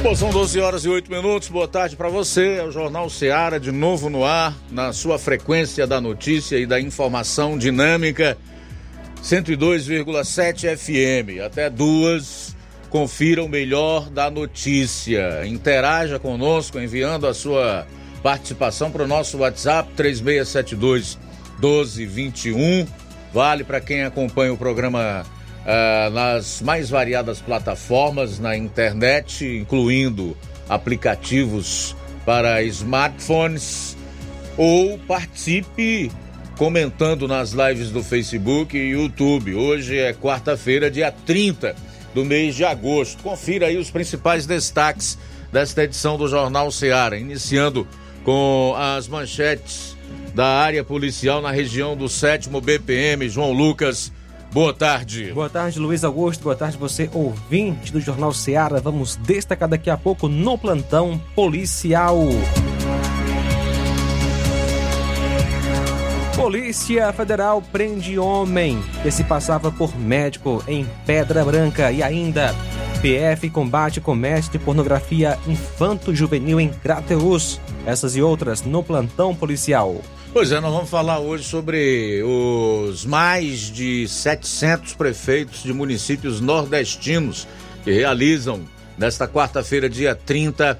Bom, são 12 horas e 8 minutos. Boa tarde para você. É o Jornal Seara de novo no ar, na sua frequência da notícia e da informação dinâmica 102,7 FM. Até duas. Confira o melhor da notícia. Interaja conosco enviando a sua participação para o nosso WhatsApp 3672 1221. Vale para quem acompanha o programa uh, nas mais variadas plataformas na internet, incluindo aplicativos para smartphones, ou participe comentando nas lives do Facebook e YouTube. Hoje é quarta-feira, dia 30 do mês de agosto. Confira aí os principais destaques desta edição do Jornal Seara, iniciando com as manchetes da área policial na região do 7 BPM. João Lucas Boa tarde. Boa tarde, Luiz Augusto. Boa tarde, você ouvinte do Jornal Seara. Vamos destacar daqui a pouco no plantão policial. Polícia Federal prende homem que se passava por médico em Pedra Branca e ainda PF combate comércio de pornografia infanto-juvenil em Crateus. Essas e outras no plantão policial. Pois é, nós vamos falar hoje sobre os mais de 700 prefeitos de municípios nordestinos que realizam nesta quarta-feira, dia 30,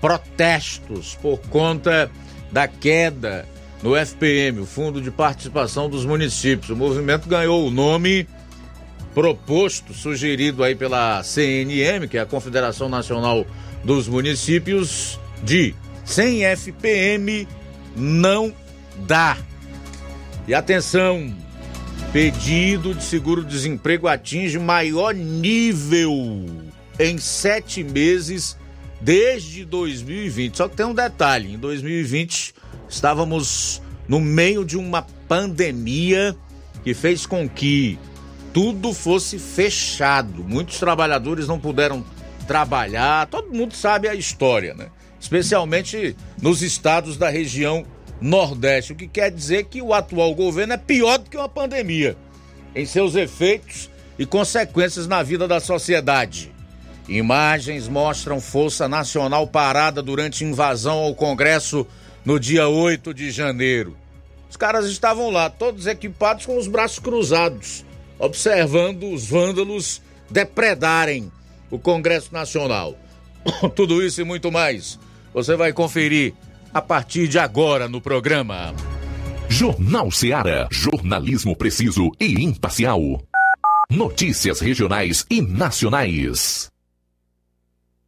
protestos por conta da queda no FPM, o Fundo de Participação dos Municípios. O movimento ganhou o nome proposto, sugerido aí pela CNM, que é a Confederação Nacional dos Municípios, de sem FPM não dá. E atenção, pedido de seguro-desemprego atinge maior nível em sete meses desde 2020. Só que tem um detalhe: em 2020 estávamos no meio de uma pandemia que fez com que tudo fosse fechado. Muitos trabalhadores não puderam trabalhar. Todo mundo sabe a história, né? Especialmente nos estados da região Nordeste, o que quer dizer que o atual governo é pior do que uma pandemia em seus efeitos e consequências na vida da sociedade. Imagens mostram Força Nacional parada durante invasão ao Congresso no dia 8 de janeiro. Os caras estavam lá, todos equipados com os braços cruzados, observando os vândalos depredarem o Congresso Nacional. Tudo isso e muito mais você vai conferir a partir de agora no programa. Jornal Seara. Jornalismo preciso e imparcial. Notícias regionais e nacionais.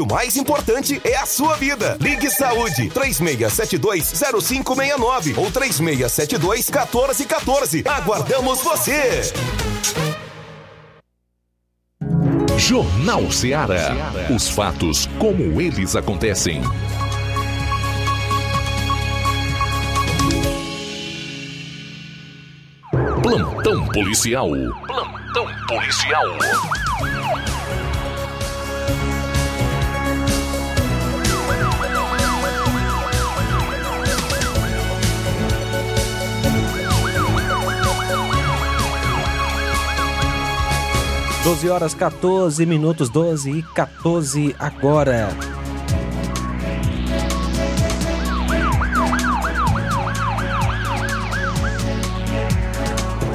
o mais importante é a sua vida. Ligue Saúde 36720569 ou 36721414. Aguardamos você. Jornal Ceará. Os fatos como eles acontecem. Plantão policial. Plantão policial. Doze horas 14 minutos, 12 e 14 agora.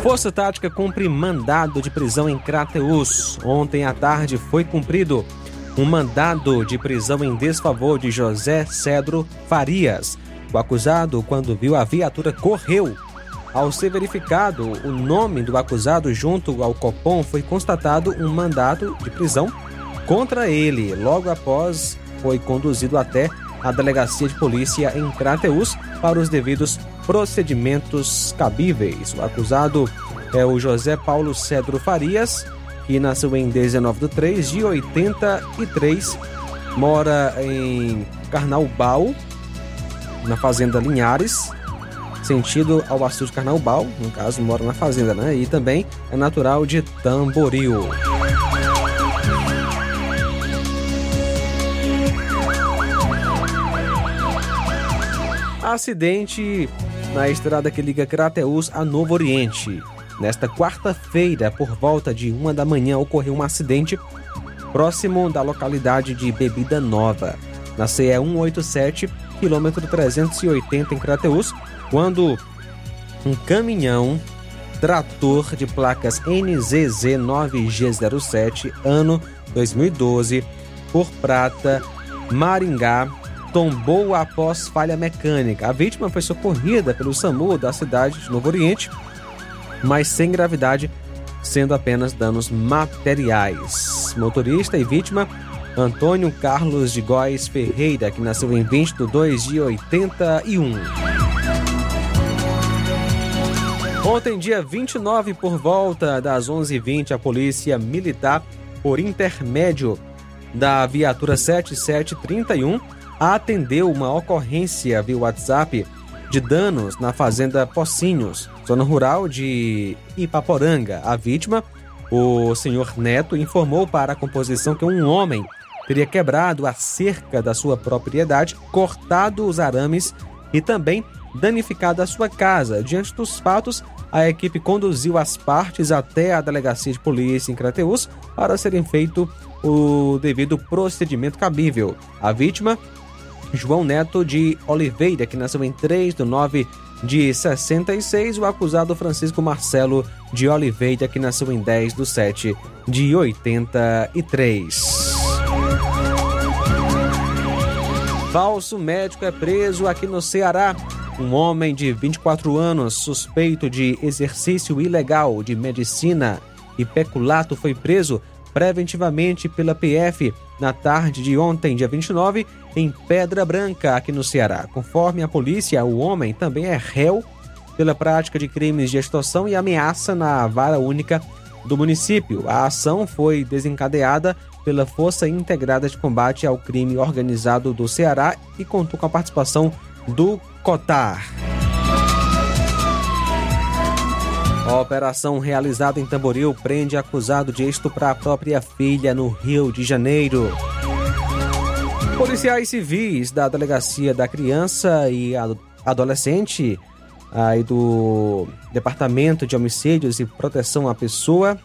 Força Tática cumpre mandado de prisão em Crateus. Ontem à tarde foi cumprido um mandado de prisão em desfavor de José Cedro Farias. O acusado, quando viu a viatura, correu. Ao ser verificado o nome do acusado junto ao Copom, foi constatado um mandado de prisão contra ele. Logo após, foi conduzido até a delegacia de polícia em Crateus para os devidos procedimentos cabíveis. O acusado é o José Paulo Cedro Farias, que nasceu em 19 de 3 de 83, mora em Carnaubal, na fazenda Linhares, sentido ao açude Carnaubal, no caso mora na fazenda, né? E também é natural de Tamboril. Acidente na estrada que liga Crateus a Novo Oriente. Nesta quarta-feira, por volta de uma da manhã, ocorreu um acidente próximo da localidade de Bebida Nova, na CE 187, quilômetro 380 em Crateus, quando um caminhão trator de placas NZZ 9G07, ano 2012, por Prata, Maringá, tombou após falha mecânica. A vítima foi socorrida pelo SAMU da cidade de Novo Oriente, mas sem gravidade, sendo apenas danos materiais. Motorista e vítima Antônio Carlos de Góes Ferreira, que nasceu em 20 de 2 de 81. Ontem, dia 29, por volta das 11h20, a Polícia Militar, por intermédio da viatura 7731, atendeu uma ocorrência via WhatsApp de danos na fazenda Pocinhos, zona rural de Ipaporanga. A vítima, o senhor Neto, informou para a composição que um homem teria quebrado a cerca da sua propriedade, cortado os arames e também danificado a sua casa. Diante dos fatos, a equipe conduziu as partes até a delegacia de polícia em Crateus para serem feito o devido procedimento cabível. A vítima João Neto de Oliveira, que nasceu em 3 de 9 de 66, o acusado Francisco Marcelo de Oliveira, que nasceu em 10 de 7 de 83. Falso médico é preso aqui no Ceará. Um homem de 24 anos, suspeito de exercício ilegal de medicina e peculato, foi preso preventivamente pela PF na tarde de ontem, dia 29, em Pedra Branca, aqui no Ceará. Conforme a polícia, o homem também é réu pela prática de crimes de extorsão e ameaça na vara única do município. A ação foi desencadeada pela Força Integrada de Combate ao Crime Organizado do Ceará e contou com a participação do COTAR. A operação realizada em Tamboril prende acusado de estuprar a própria filha no Rio de Janeiro. Policiais civis da Delegacia da Criança e Adolescente aí do Departamento de Homicídios e Proteção à Pessoa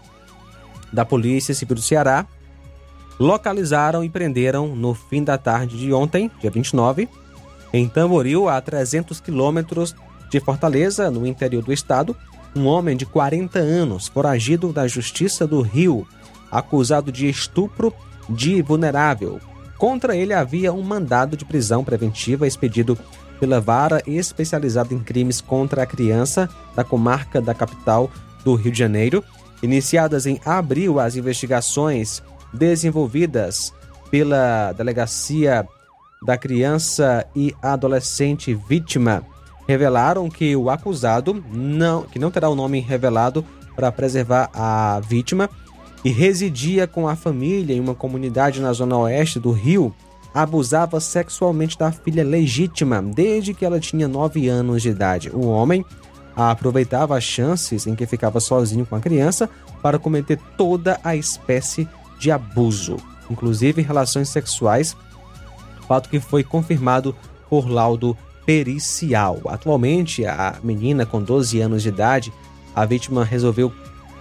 da Polícia Civil do Ceará localizaram e prenderam no fim da tarde de ontem, dia 29, em Tamboril, a 300 quilômetros de Fortaleza, no interior do estado, um homem de 40 anos, foragido da Justiça do Rio, acusado de estupro de vulnerável. Contra ele havia um mandado de prisão preventiva expedido pela Vara Especializada em Crimes contra a Criança da comarca da capital do Rio de Janeiro. Iniciadas em abril, as investigações desenvolvidas pela Delegacia da Criança e Adolescente Vítima revelaram que o acusado não, que não terá o nome revelado para preservar a vítima e residia com a família em uma comunidade na zona oeste do Rio, abusava sexualmente da filha legítima desde que ela tinha 9 anos de idade. O homem aproveitava as chances em que ficava sozinho com a criança para cometer toda a espécie de abuso, inclusive relações sexuais, fato que foi confirmado por laudo pericial. Atualmente, a menina com 12 anos de idade, a vítima resolveu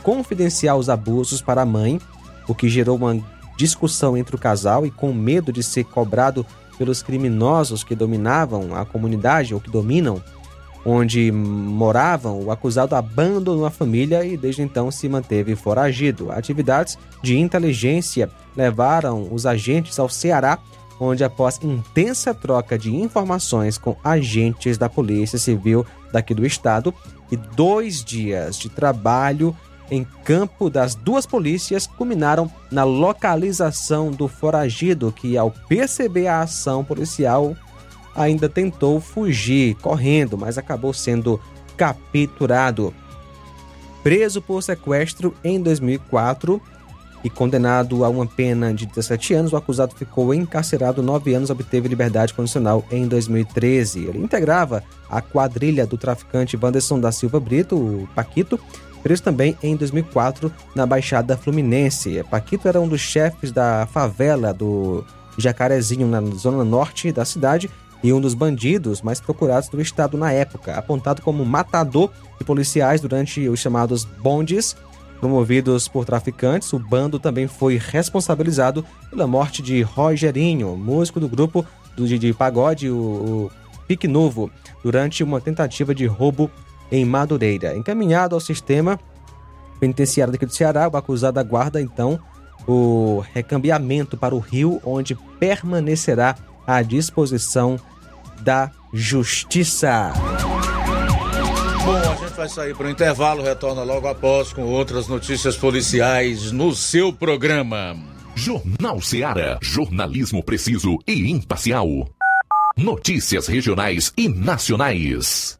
confidenciar os abusos para a mãe, o que gerou uma discussão entre o casal e com medo de ser cobrado pelos criminosos que dominavam a comunidade ou que dominam onde moravam, o acusado abandonou a família e desde então se manteve foragido. Atividades de inteligência levaram os agentes ao Ceará onde, após intensa troca de informações com agentes da Polícia Civil daqui do estado e dois dias de trabalho em campo das duas polícias, culminaram na localização do foragido, que, ao perceber a ação policial, ainda tentou fugir correndo, mas acabou sendo capturado. Preso por sequestro em 2004, e condenado a uma pena de 17 anos, o acusado ficou encarcerado nove anos e obteve liberdade condicional em 2013. Ele integrava a quadrilha do traficante Wanderson da Silva Brito, o Paquito, preso também em 2004 na Baixada Fluminense. Paquito era um dos chefes da favela do Jacarezinho, na zona norte da cidade, e um dos bandidos mais procurados do estado na época, apontado como matador de policiais durante os chamados bondes Promovidos por traficantes, o bando também foi responsabilizado pela morte de Rogerinho, músico do grupo do de pagode, o, o Pique Novo, durante uma tentativa de roubo em Madureira. Encaminhado ao sistema penitenciário daqui do Ceará, o acusado aguarda então o recambiamento para o Rio, onde permanecerá à disposição da Justiça. Gente vai sair para o intervalo, retorna logo após com outras notícias policiais no seu programa. Jornal Seara. Jornalismo preciso e imparcial. Notícias regionais e nacionais.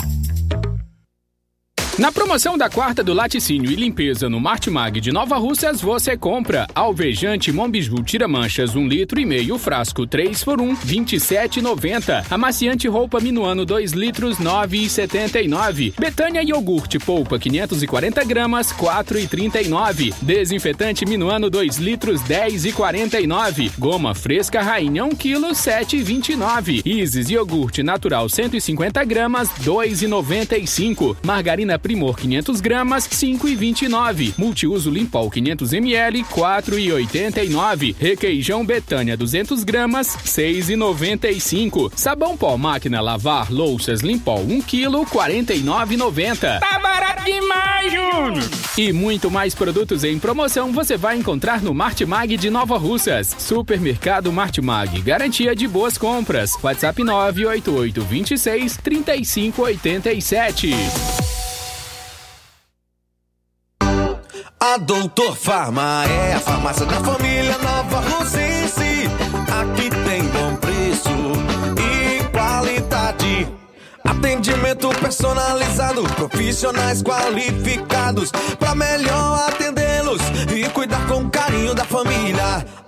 Na promoção da quarta do laticínio e limpeza no Martimag de Nova Russas, você compra alvejante Mombiju Tira Manchas 1 litro e meio, frasco 3 por 1, 27,90. Amaciante roupa Minuano 2 litros, 9,79. Betânia iogurte polpa 540 gramas, 4,39. Desinfetante Minuano 2 litros, 10,49. Goma fresca Rainha 1 kg, 7,29. Isis iogurte natural 150 gramas, 2,95. Margarina Primor 500 gramas, 5,29. Multiuso Limpol 500 ml, 4,89. Requeijão Betânia 200 gramas, 6,95. Sabão pó máquina lavar louças Limpol 1 kg, 49,90. Tá barato demais, Júnior! E muito mais produtos em promoção você vai encontrar no Martimag de Nova Russas. Supermercado Martimag, garantia de boas compras. WhatsApp 988 26 3587. A Doutor Farma é a farmácia da família Nova Rosense. Aqui tem bom preço e qualidade. Atendimento personalizado, profissionais qualificados para melhor atendê-los e cuidar com carinho da família.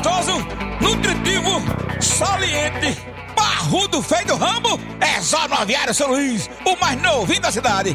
gostoso, nutritivo, saliente, barrudo feio do rambo, é só no Aviário São Luís, o mais novinho da cidade.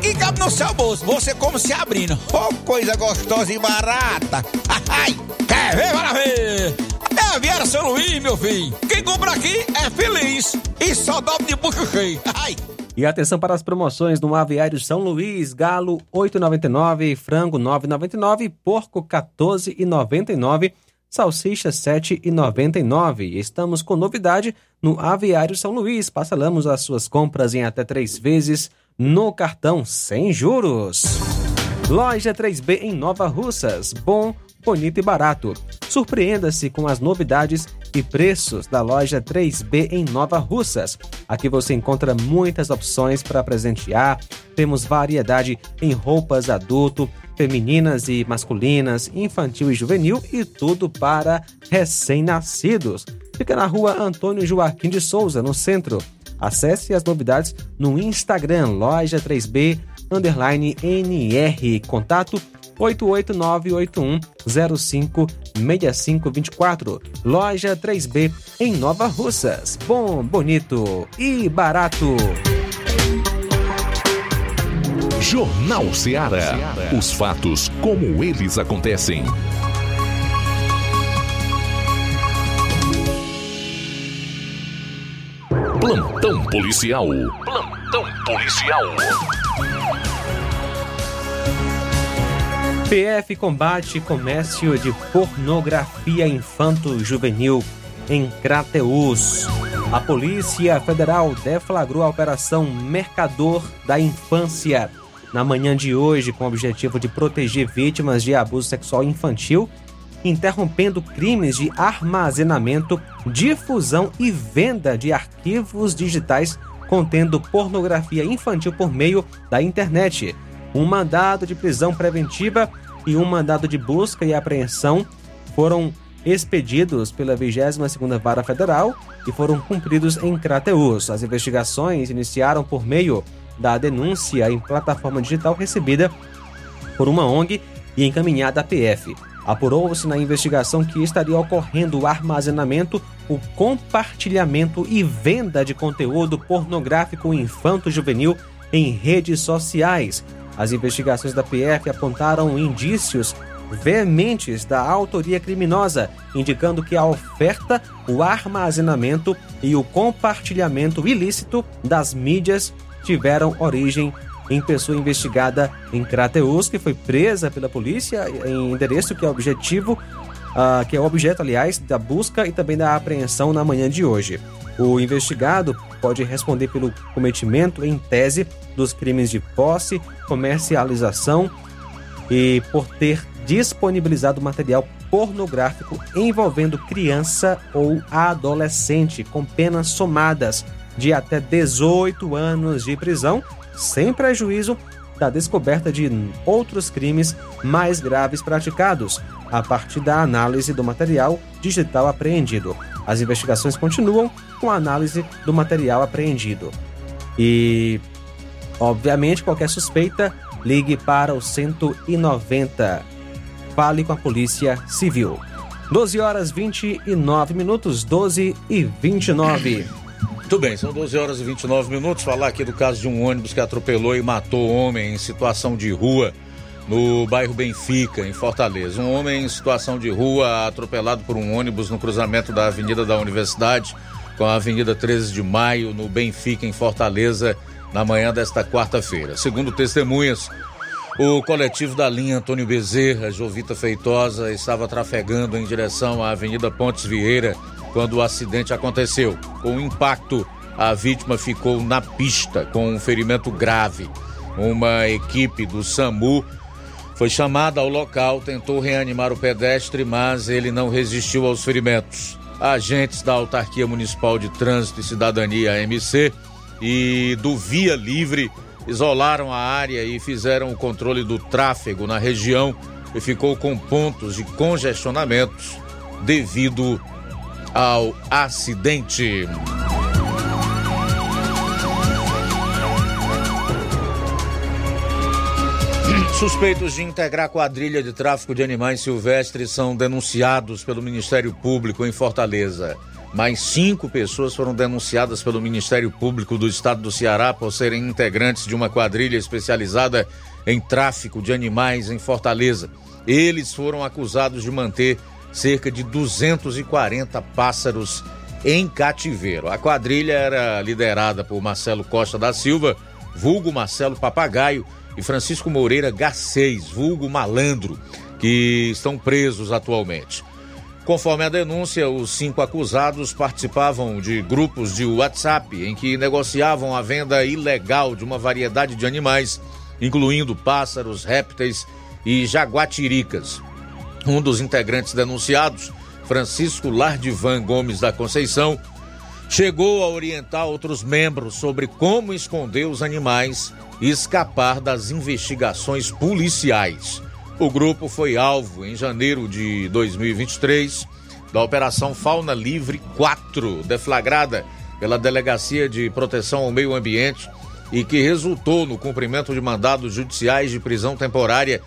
que cabe no seu bolso. Você como se abrindo. Oh, coisa gostosa e barata. Ai, quer ver para ver? É Aviário São Luís, meu filho. Quem compra aqui é feliz. E só dobra de bucho cheio. Ai. E atenção para as promoções no Aviário São Luís, galo 8,99, frango 9,99, porco 14,99, salsicha 7,99. Estamos com novidade no Aviário São Luís. Parcelamos as suas compras em até três vezes no cartão sem juros. Loja 3B em Nova Russas. Bom, bonito e barato. Surpreenda-se com as novidades e preços da loja 3B em Nova Russas. Aqui você encontra muitas opções para presentear. Temos variedade em roupas adulto, femininas e masculinas, infantil e juvenil e tudo para recém-nascidos. Fica na rua Antônio Joaquim de Souza, no centro. Acesse as novidades no Instagram, loja 3B, underline NR. Contato 88981056524. Loja 3B em Nova Russas. Bom, bonito e barato. Jornal Ceará. Os fatos como eles acontecem. Plantão policial. Plantão policial. PF combate comércio de pornografia infanto-juvenil em Crateus. A Polícia Federal deflagrou a Operação Mercador da Infância na manhã de hoje com o objetivo de proteger vítimas de abuso sexual infantil, interrompendo crimes de armazenamento, difusão e venda de arquivos digitais contendo pornografia infantil por meio da internet. Um mandado de prisão preventiva e um mandado de busca e apreensão foram expedidos pela 22ª Vara Federal e foram cumpridos em Crateus. As investigações iniciaram por meio da denúncia em plataforma digital recebida por uma ONG e encaminhada à PF. Apurou-se na investigação que estaria ocorrendo o armazenamento, o compartilhamento e venda de conteúdo pornográfico infanto-juvenil em redes sociais. As investigações da PF apontaram indícios veementes da autoria criminosa, indicando que a oferta, o armazenamento e o compartilhamento ilícito das mídias tiveram origem em pessoa investigada em Crateus, que foi presa pela polícia em endereço que é objetivo, uh, que é objeto, aliás, da busca e também da apreensão na manhã de hoje. O investigado pode responder pelo cometimento em tese dos crimes de posse, comercialização e por ter disponibilizado material pornográfico envolvendo criança ou adolescente com penas somadas de até 18 anos de prisão, sem prejuízo da descoberta de outros crimes mais graves praticados, a partir da análise do material digital apreendido. As investigações continuam com a análise do material apreendido. E, obviamente, qualquer suspeita, ligue para o 190. Fale com a Polícia Civil. 12 horas 29 minutos, 12 e 29. Muito bem, são 12 horas e 29 minutos. Falar aqui do caso de um ônibus que atropelou e matou homem em situação de rua no bairro Benfica, em Fortaleza. Um homem em situação de rua atropelado por um ônibus no cruzamento da Avenida da Universidade com a Avenida 13 de Maio, no Benfica, em Fortaleza, na manhã desta quarta-feira. Segundo testemunhas, o coletivo da linha Antônio Bezerra, Jovita Feitosa, estava trafegando em direção à Avenida Pontes Vieira quando o acidente aconteceu. Com o impacto, a vítima ficou na pista com um ferimento grave. Uma equipe do SAMU foi chamada ao local, tentou reanimar o pedestre, mas ele não resistiu aos ferimentos. Agentes da Autarquia Municipal de Trânsito e Cidadania, AMC, e do Via Livre isolaram a área e fizeram o controle do tráfego na região e ficou com pontos de congestionamentos devido ao acidente. Suspeitos de integrar quadrilha de tráfico de animais silvestres são denunciados pelo Ministério Público em Fortaleza. Mais cinco pessoas foram denunciadas pelo Ministério Público do Estado do Ceará por serem integrantes de uma quadrilha especializada em tráfico de animais em Fortaleza. Eles foram acusados de manter cerca de 240 pássaros em cativeiro. A quadrilha era liderada por Marcelo Costa da Silva, vulgo Marcelo Papagaio, e Francisco Moreira Garcês, vulgo Malandro, que estão presos atualmente. Conforme a denúncia, os cinco acusados participavam de grupos de WhatsApp em que negociavam a venda ilegal de uma variedade de animais, incluindo pássaros, répteis e jaguatiricas. Um dos integrantes denunciados, Francisco Lardivan Gomes da Conceição, chegou a orientar outros membros sobre como esconder os animais e escapar das investigações policiais. O grupo foi alvo em janeiro de 2023 da Operação Fauna Livre 4, deflagrada pela Delegacia de Proteção ao Meio Ambiente e que resultou no cumprimento de mandados judiciais de prisão temporária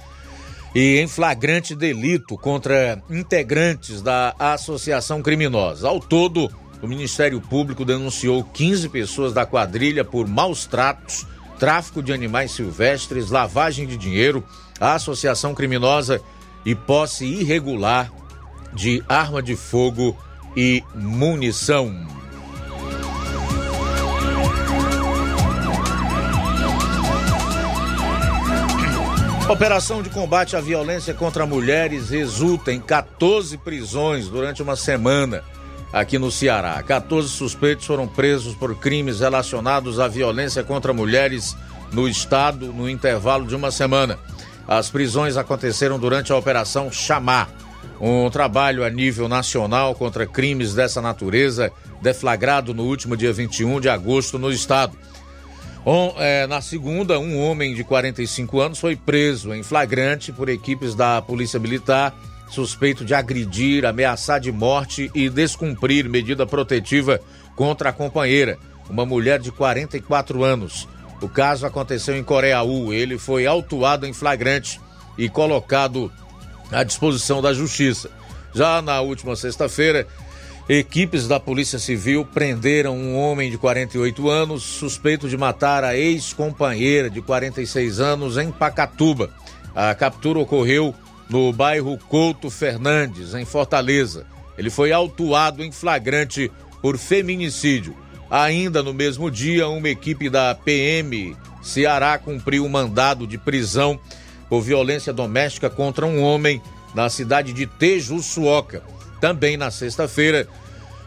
e em flagrante delito contra integrantes da associação criminosa. Ao todo, o Ministério Público denunciou 15 pessoas da quadrilha por maus tratos, tráfico de animais silvestres, lavagem de dinheiro, associação criminosa e posse irregular de arma de fogo e munição. Operação de combate à violência contra mulheres resulta em 14 prisões durante uma semana aqui no Ceará. 14 suspeitos foram presos por crimes relacionados à violência contra mulheres no estado no intervalo de uma semana. As prisões aconteceram durante a Operação Chamar, um trabalho a nível nacional contra crimes dessa natureza, deflagrado no último dia 21 de agosto no estado. On, é, na segunda, um homem de 45 anos foi preso em flagrante por equipes da Polícia Militar, suspeito de agredir, ameaçar de morte e descumprir medida protetiva contra a companheira, uma mulher de 44 anos. O caso aconteceu em Coreaú. Ele foi autuado em flagrante e colocado à disposição da Justiça. Já na última sexta-feira, Equipes da Polícia Civil prenderam um homem de 48 anos suspeito de matar a ex-companheira de 46 anos em Pacatuba. A captura ocorreu no bairro Couto Fernandes, em Fortaleza. Ele foi autuado em flagrante por feminicídio. Ainda no mesmo dia, uma equipe da PM Ceará cumpriu um mandado de prisão por violência doméstica contra um homem na cidade de Tejuçuoca. Também na sexta-feira,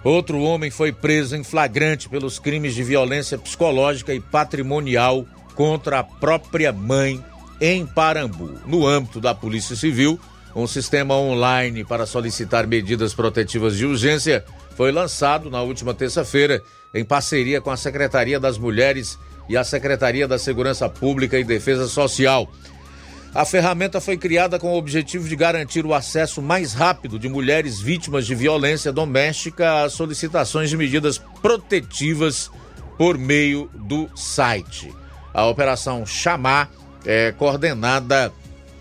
outro homem foi preso em flagrante pelos crimes de violência psicológica e patrimonial contra a própria mãe em Parambu. No âmbito da Polícia Civil, um sistema online para solicitar medidas protetivas de urgência foi lançado na última terça-feira em parceria com a Secretaria das Mulheres e a Secretaria da Segurança Pública e Defesa Social. A ferramenta foi criada com o objetivo de garantir o acesso mais rápido de mulheres vítimas de violência doméstica às solicitações de medidas protetivas por meio do site. A operação Chamar é coordenada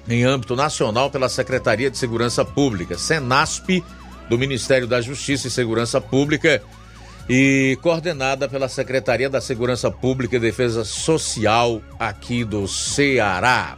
em âmbito nacional pela Secretaria de Segurança Pública, Senasp, do Ministério da Justiça e Segurança Pública, e coordenada pela Secretaria da Segurança Pública e Defesa Social aqui do Ceará.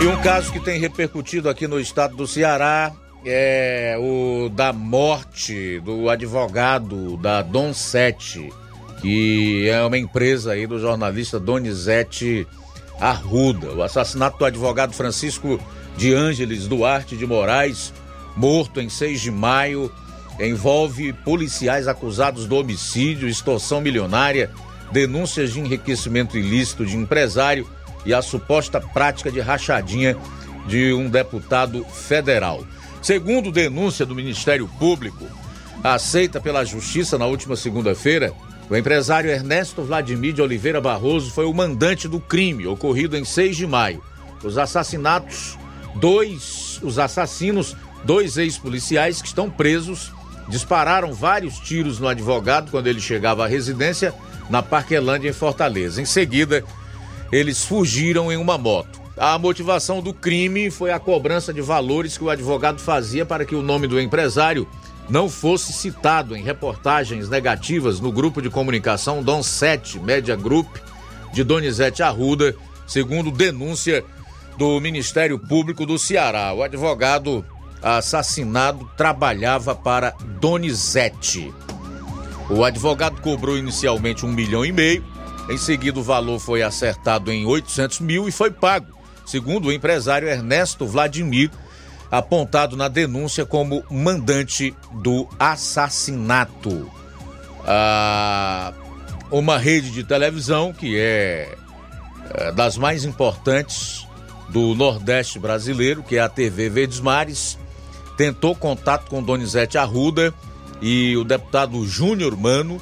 E um caso que tem repercutido aqui no estado do Ceará é o da morte do advogado da Dom Sete, que é uma empresa aí do jornalista Donizete Arruda. O assassinato do advogado Francisco de Ângeles Duarte de Moraes, morto em 6 de maio, envolve policiais acusados do homicídio, extorsão milionária, denúncias de enriquecimento ilícito de empresário e a suposta prática de rachadinha de um deputado federal. Segundo denúncia do Ministério Público, aceita pela Justiça na última segunda-feira, o empresário Ernesto Vladimir de Oliveira Barroso foi o mandante do crime ocorrido em 6 de maio. Os assassinatos, dois, os assassinos, dois ex-policiais que estão presos, dispararam vários tiros no advogado quando ele chegava à residência na Parquelândia em Fortaleza. Em seguida, eles fugiram em uma moto. A motivação do crime foi a cobrança de valores que o advogado fazia para que o nome do empresário não fosse citado em reportagens negativas no grupo de comunicação Dom 7 Media Group de Donizete Arruda, segundo denúncia do Ministério Público do Ceará. O advogado assassinado trabalhava para Donizete. O advogado cobrou inicialmente um milhão e meio em seguida, o valor foi acertado em 800 mil e foi pago, segundo o empresário Ernesto Vladimir, apontado na denúncia como mandante do assassinato. Ah, uma rede de televisão que é, é das mais importantes do Nordeste brasileiro, que é a TV Verdes Mares, tentou contato com Donizete Arruda e o deputado Júnior Mano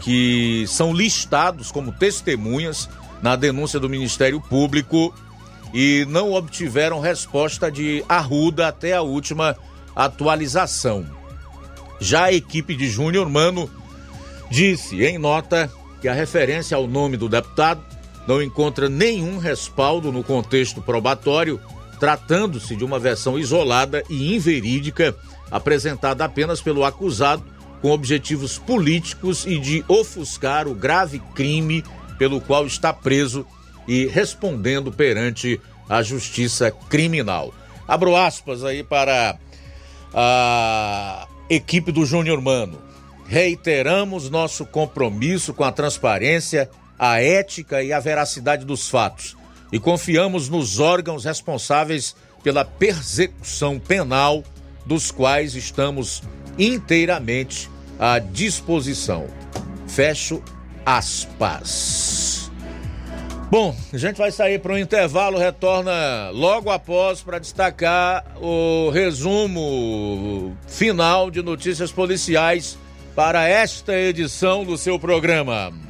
que são listados como testemunhas na denúncia do Ministério Público e não obtiveram resposta de Arruda até a última atualização. Já a equipe de Júnior Mano disse em nota que a referência ao nome do deputado não encontra nenhum respaldo no contexto probatório, tratando-se de uma versão isolada e inverídica apresentada apenas pelo acusado com objetivos políticos e de ofuscar o grave crime pelo qual está preso e respondendo perante a justiça criminal. Abro aspas aí para a equipe do Júnior Mano. Reiteramos nosso compromisso com a transparência, a ética e a veracidade dos fatos e confiamos nos órgãos responsáveis pela persecução penal, dos quais estamos inteiramente à disposição. Fecho aspas. Bom, a gente vai sair para um intervalo, retorna logo após para destacar o resumo final de notícias policiais para esta edição do seu programa.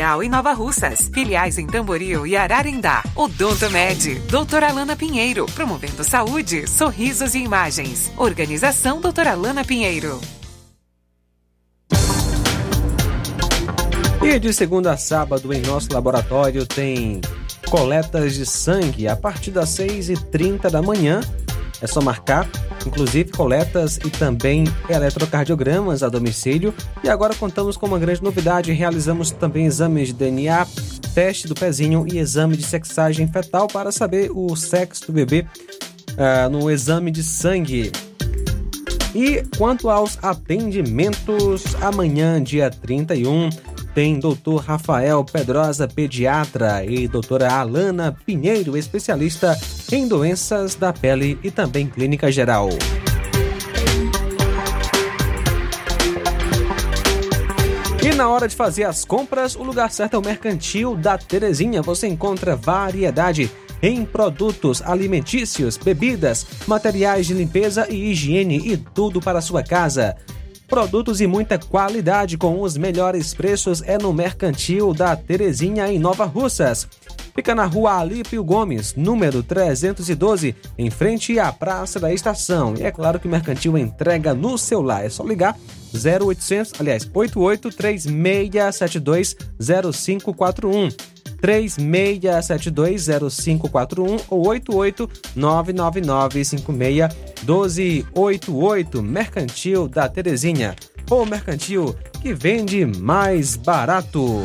em Nova Russas. Filiais em Tamboril e Ararindá. Odonto Med, doutora Alana Pinheiro, promovendo saúde, sorrisos e imagens. Organização doutora Alana Pinheiro. E de segunda a sábado em nosso laboratório tem coletas de sangue a partir das 6h30 da manhã. É só marcar, inclusive coletas e também eletrocardiogramas a domicílio. E agora contamos com uma grande novidade: realizamos também exames de DNA, teste do pezinho e exame de sexagem fetal para saber o sexo do bebê uh, no exame de sangue. E quanto aos atendimentos, amanhã, dia 31, tem Dr. Rafael Pedrosa, pediatra, e doutora Alana Pinheiro, especialista em doenças da pele e também clínica geral. E na hora de fazer as compras, o lugar certo é o Mercantil da Terezinha. Você encontra variedade em produtos alimentícios, bebidas, materiais de limpeza e higiene e tudo para a sua casa. Produtos e muita qualidade com os melhores preços é no Mercantil da Terezinha em Nova Russas. Fica na rua Alípio Gomes, número 312, em frente à Praça da Estação. E é claro que o Mercantil entrega no celular. É só ligar 0800, aliás, 88 3672 0541. 36720541 ou 88 99956 1288 Mercantil da Terezinha. O mercantil que vende mais barato.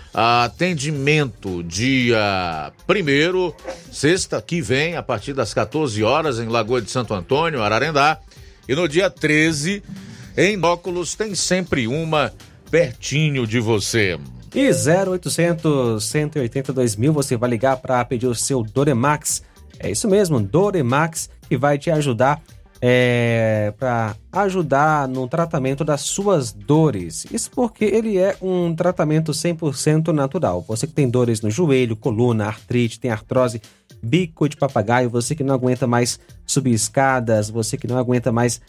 Atendimento dia primeiro, sexta que vem, a partir das 14 horas, em Lagoa de Santo Antônio, Ararendá. E no dia 13, em óculos, tem sempre uma pertinho de você. E 0800 180 2000 você vai ligar para pedir o seu Doremax. É isso mesmo, Doremax que vai te ajudar é, para ajudar no tratamento das suas dores. Isso porque ele é um tratamento 100% natural. Você que tem dores no joelho, coluna, artrite, tem artrose, bico de papagaio, você que não aguenta mais subir escadas, você que não aguenta mais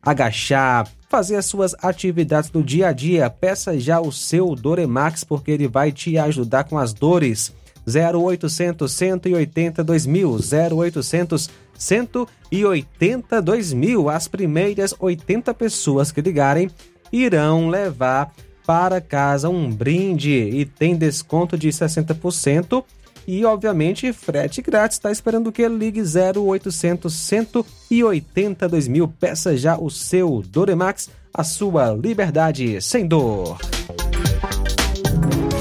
agachar, fazer as suas atividades do dia a dia, peça já o seu Doremax porque ele vai te ajudar com as dores. 0800 180 2000 0800 180 2000 As primeiras 80 pessoas que ligarem irão levar para casa um brinde e tem desconto de 60% e obviamente frete grátis. Está esperando que? Ligue 0800 180 2000. Peça já o seu Doremax a sua liberdade sem dor.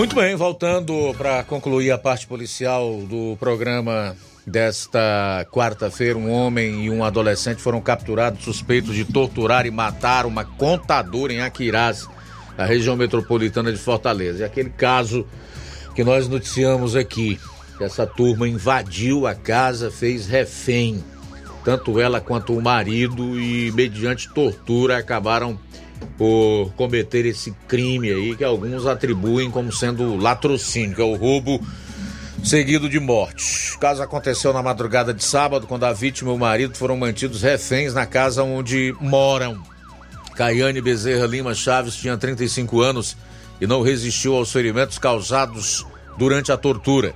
Muito bem, voltando para concluir a parte policial do programa desta quarta-feira, um homem e um adolescente foram capturados suspeitos de torturar e matar uma contadora em Aquiraz, na região metropolitana de Fortaleza. E aquele caso que nós noticiamos aqui, essa turma invadiu a casa, fez refém, tanto ela quanto o marido, e mediante tortura acabaram por cometer esse crime aí que alguns atribuem como sendo latrocínio, que é o roubo seguido de morte. O caso aconteceu na madrugada de sábado, quando a vítima e o marido foram mantidos reféns na casa onde moram. Caiane Bezerra Lima Chaves tinha 35 anos e não resistiu aos ferimentos causados durante a tortura.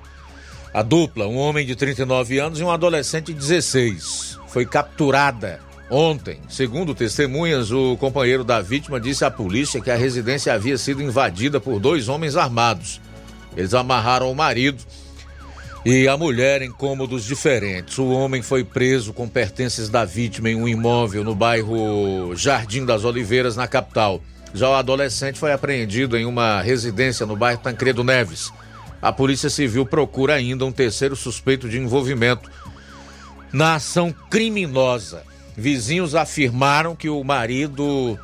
A dupla, um homem de 39 anos e um adolescente de 16, foi capturada Ontem, segundo testemunhas, o companheiro da vítima disse à polícia que a residência havia sido invadida por dois homens armados. Eles amarraram o marido e a mulher em cômodos diferentes. O homem foi preso com pertences da vítima em um imóvel no bairro Jardim das Oliveiras, na capital. Já o adolescente foi apreendido em uma residência no bairro Tancredo Neves. A Polícia Civil procura ainda um terceiro suspeito de envolvimento na ação criminosa. Vizinhos afirmaram que o marido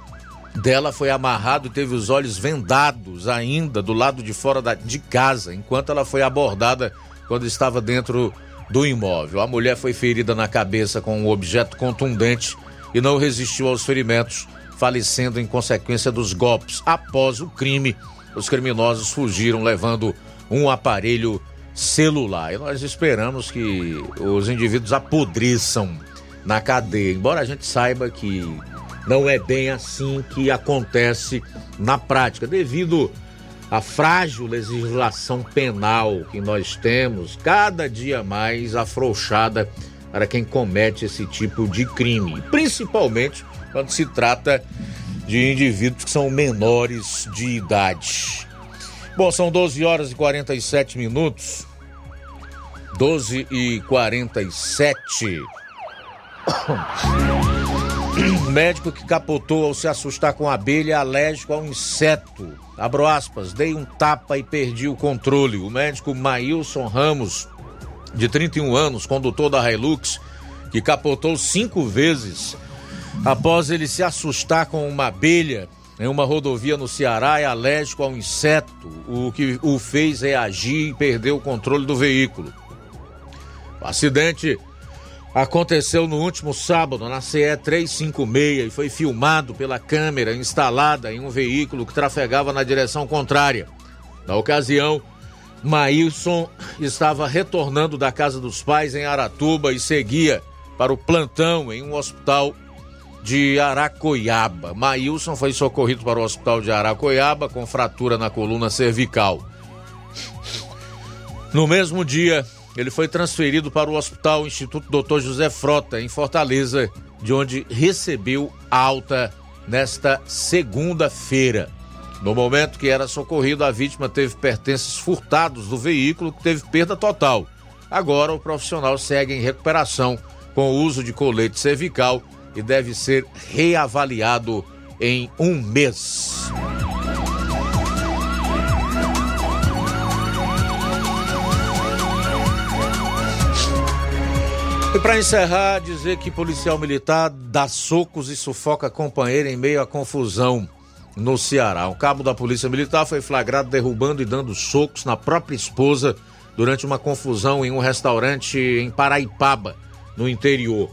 dela foi amarrado e teve os olhos vendados ainda do lado de fora da, de casa, enquanto ela foi abordada quando estava dentro do imóvel. A mulher foi ferida na cabeça com um objeto contundente e não resistiu aos ferimentos, falecendo em consequência dos golpes. Após o crime, os criminosos fugiram levando um aparelho celular. E nós esperamos que os indivíduos apodreçam na cadeia. Embora a gente saiba que não é bem assim que acontece na prática, devido à frágil legislação penal que nós temos, cada dia mais afrouxada para quem comete esse tipo de crime, principalmente quando se trata de indivíduos que são menores de idade. Bom, são 12 horas e 47 minutos. 12 e 47. Médico que capotou ao se assustar com abelha alérgico a um inseto. Abro aspas, dei um tapa e perdi o controle. O médico Maílson Ramos, de 31 anos, condutor da Hilux, que capotou cinco vezes após ele se assustar com uma abelha em uma rodovia no Ceará, é alérgico a um inseto, o que o fez reagir e perder o controle do veículo. O acidente aconteceu no último sábado na CE 356 e foi filmado pela câmera instalada em um veículo que trafegava na direção contrária. Na ocasião, Maílson estava retornando da casa dos pais em Aratuba e seguia para o plantão em um hospital de Aracoiaba. Maílson foi socorrido para o hospital de Aracoiaba com fratura na coluna cervical. No mesmo dia, ele foi transferido para o Hospital Instituto Dr. José Frota, em Fortaleza, de onde recebeu alta nesta segunda-feira. No momento que era socorrido, a vítima teve pertences furtados do veículo, que teve perda total. Agora, o profissional segue em recuperação com o uso de colete cervical e deve ser reavaliado em um mês. E para encerrar, dizer que policial militar dá socos e sufoca companheiro em meio à confusão no Ceará. Um cabo da Polícia Militar foi flagrado derrubando e dando socos na própria esposa durante uma confusão em um restaurante em Paraipaba, no interior.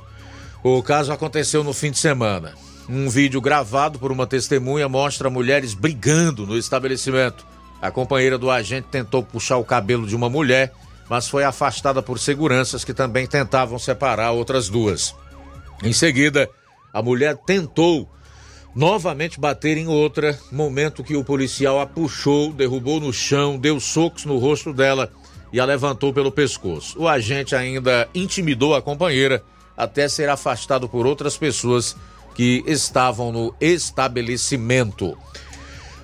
O caso aconteceu no fim de semana. Um vídeo gravado por uma testemunha mostra mulheres brigando no estabelecimento. A companheira do agente tentou puxar o cabelo de uma mulher mas foi afastada por seguranças que também tentavam separar outras duas. Em seguida, a mulher tentou novamente bater em outra, momento que o policial a puxou, derrubou no chão, deu socos no rosto dela e a levantou pelo pescoço. O agente ainda intimidou a companheira até ser afastado por outras pessoas que estavam no estabelecimento.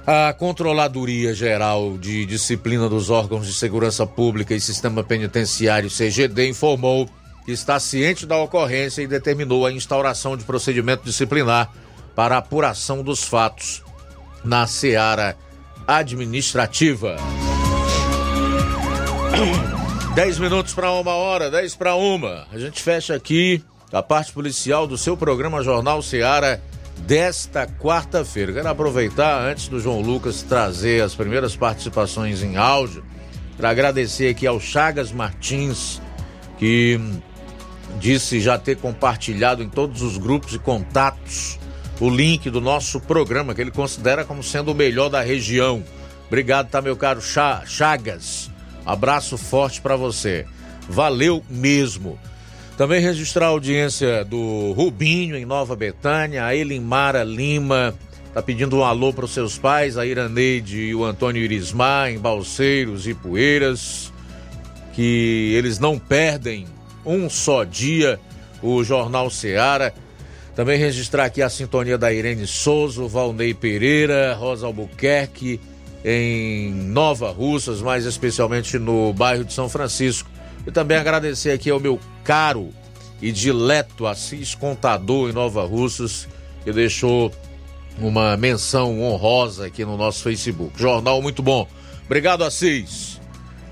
A Controladoria Geral de Disciplina dos Órgãos de Segurança Pública e Sistema Penitenciário, CGD, informou que está ciente da ocorrência e determinou a instauração de procedimento disciplinar para apuração dos fatos na seara administrativa. 10 minutos para uma hora, 10 para uma. A gente fecha aqui a parte policial do seu programa Jornal Seara desta quarta-feira. Quero aproveitar, antes do João Lucas trazer as primeiras participações em áudio, para agradecer aqui ao Chagas Martins, que disse já ter compartilhado em todos os grupos e contatos o link do nosso programa, que ele considera como sendo o melhor da região. Obrigado, tá, meu caro Chagas. Abraço forte para você. Valeu mesmo. Também registrar a audiência do Rubinho em Nova Betânia, a Elimara Lima, tá pedindo um alô para os seus pais, a Iraneide e o Antônio Irismar em Balseiros e Poeiras, que eles não perdem um só dia o Jornal Seara. Também registrar aqui a sintonia da Irene Souza, Valnei Pereira, Rosa Albuquerque em Nova Russas, mais especialmente no bairro de São Francisco. E também agradecer aqui ao meu caro e dileto Assis Contador em Nova Russas, que deixou uma menção honrosa aqui no nosso Facebook. Jornal muito bom. Obrigado, Assis.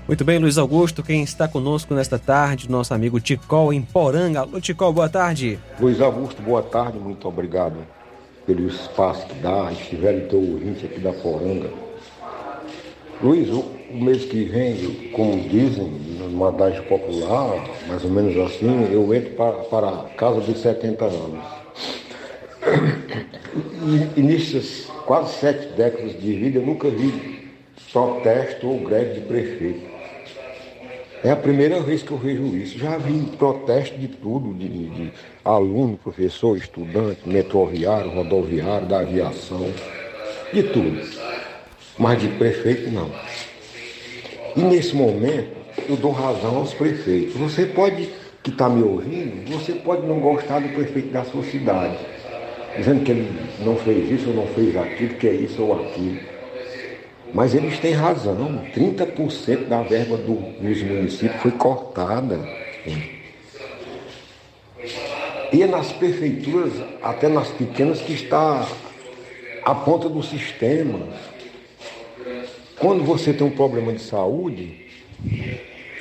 Muito bem, Luiz Augusto, quem está conosco nesta tarde, nosso amigo Ticol em Poranga. Alô, Ticol, boa tarde. Luiz Augusto, boa tarde, muito obrigado pelo espaço que dá, estiver teu ouvinte aqui da Poranga. Luiz, o, mês que vem, como dizem, numa adagem popular, mais ou menos assim, eu entro para, para a casa dos 70 anos. E, e quase sete décadas de vida, eu nunca vi protesto ou greve de prefeito. É a primeira vez que eu vejo isso. Já vi protesto de tudo, de, de aluno, professor, estudante, metroviário, rodoviário, da aviação, de tudo. Mas de prefeito não. E nesse momento eu dou razão aos prefeitos. Você pode, que está me ouvindo, você pode não gostar do prefeito da sua cidade, dizendo que ele não fez isso ou não fez aquilo, que é isso ou aquilo. Mas eles têm razão, 30% da verba do, dos municípios foi cortada. E é nas prefeituras, até nas pequenas, que está a ponta do sistema. Quando você tem um problema de saúde,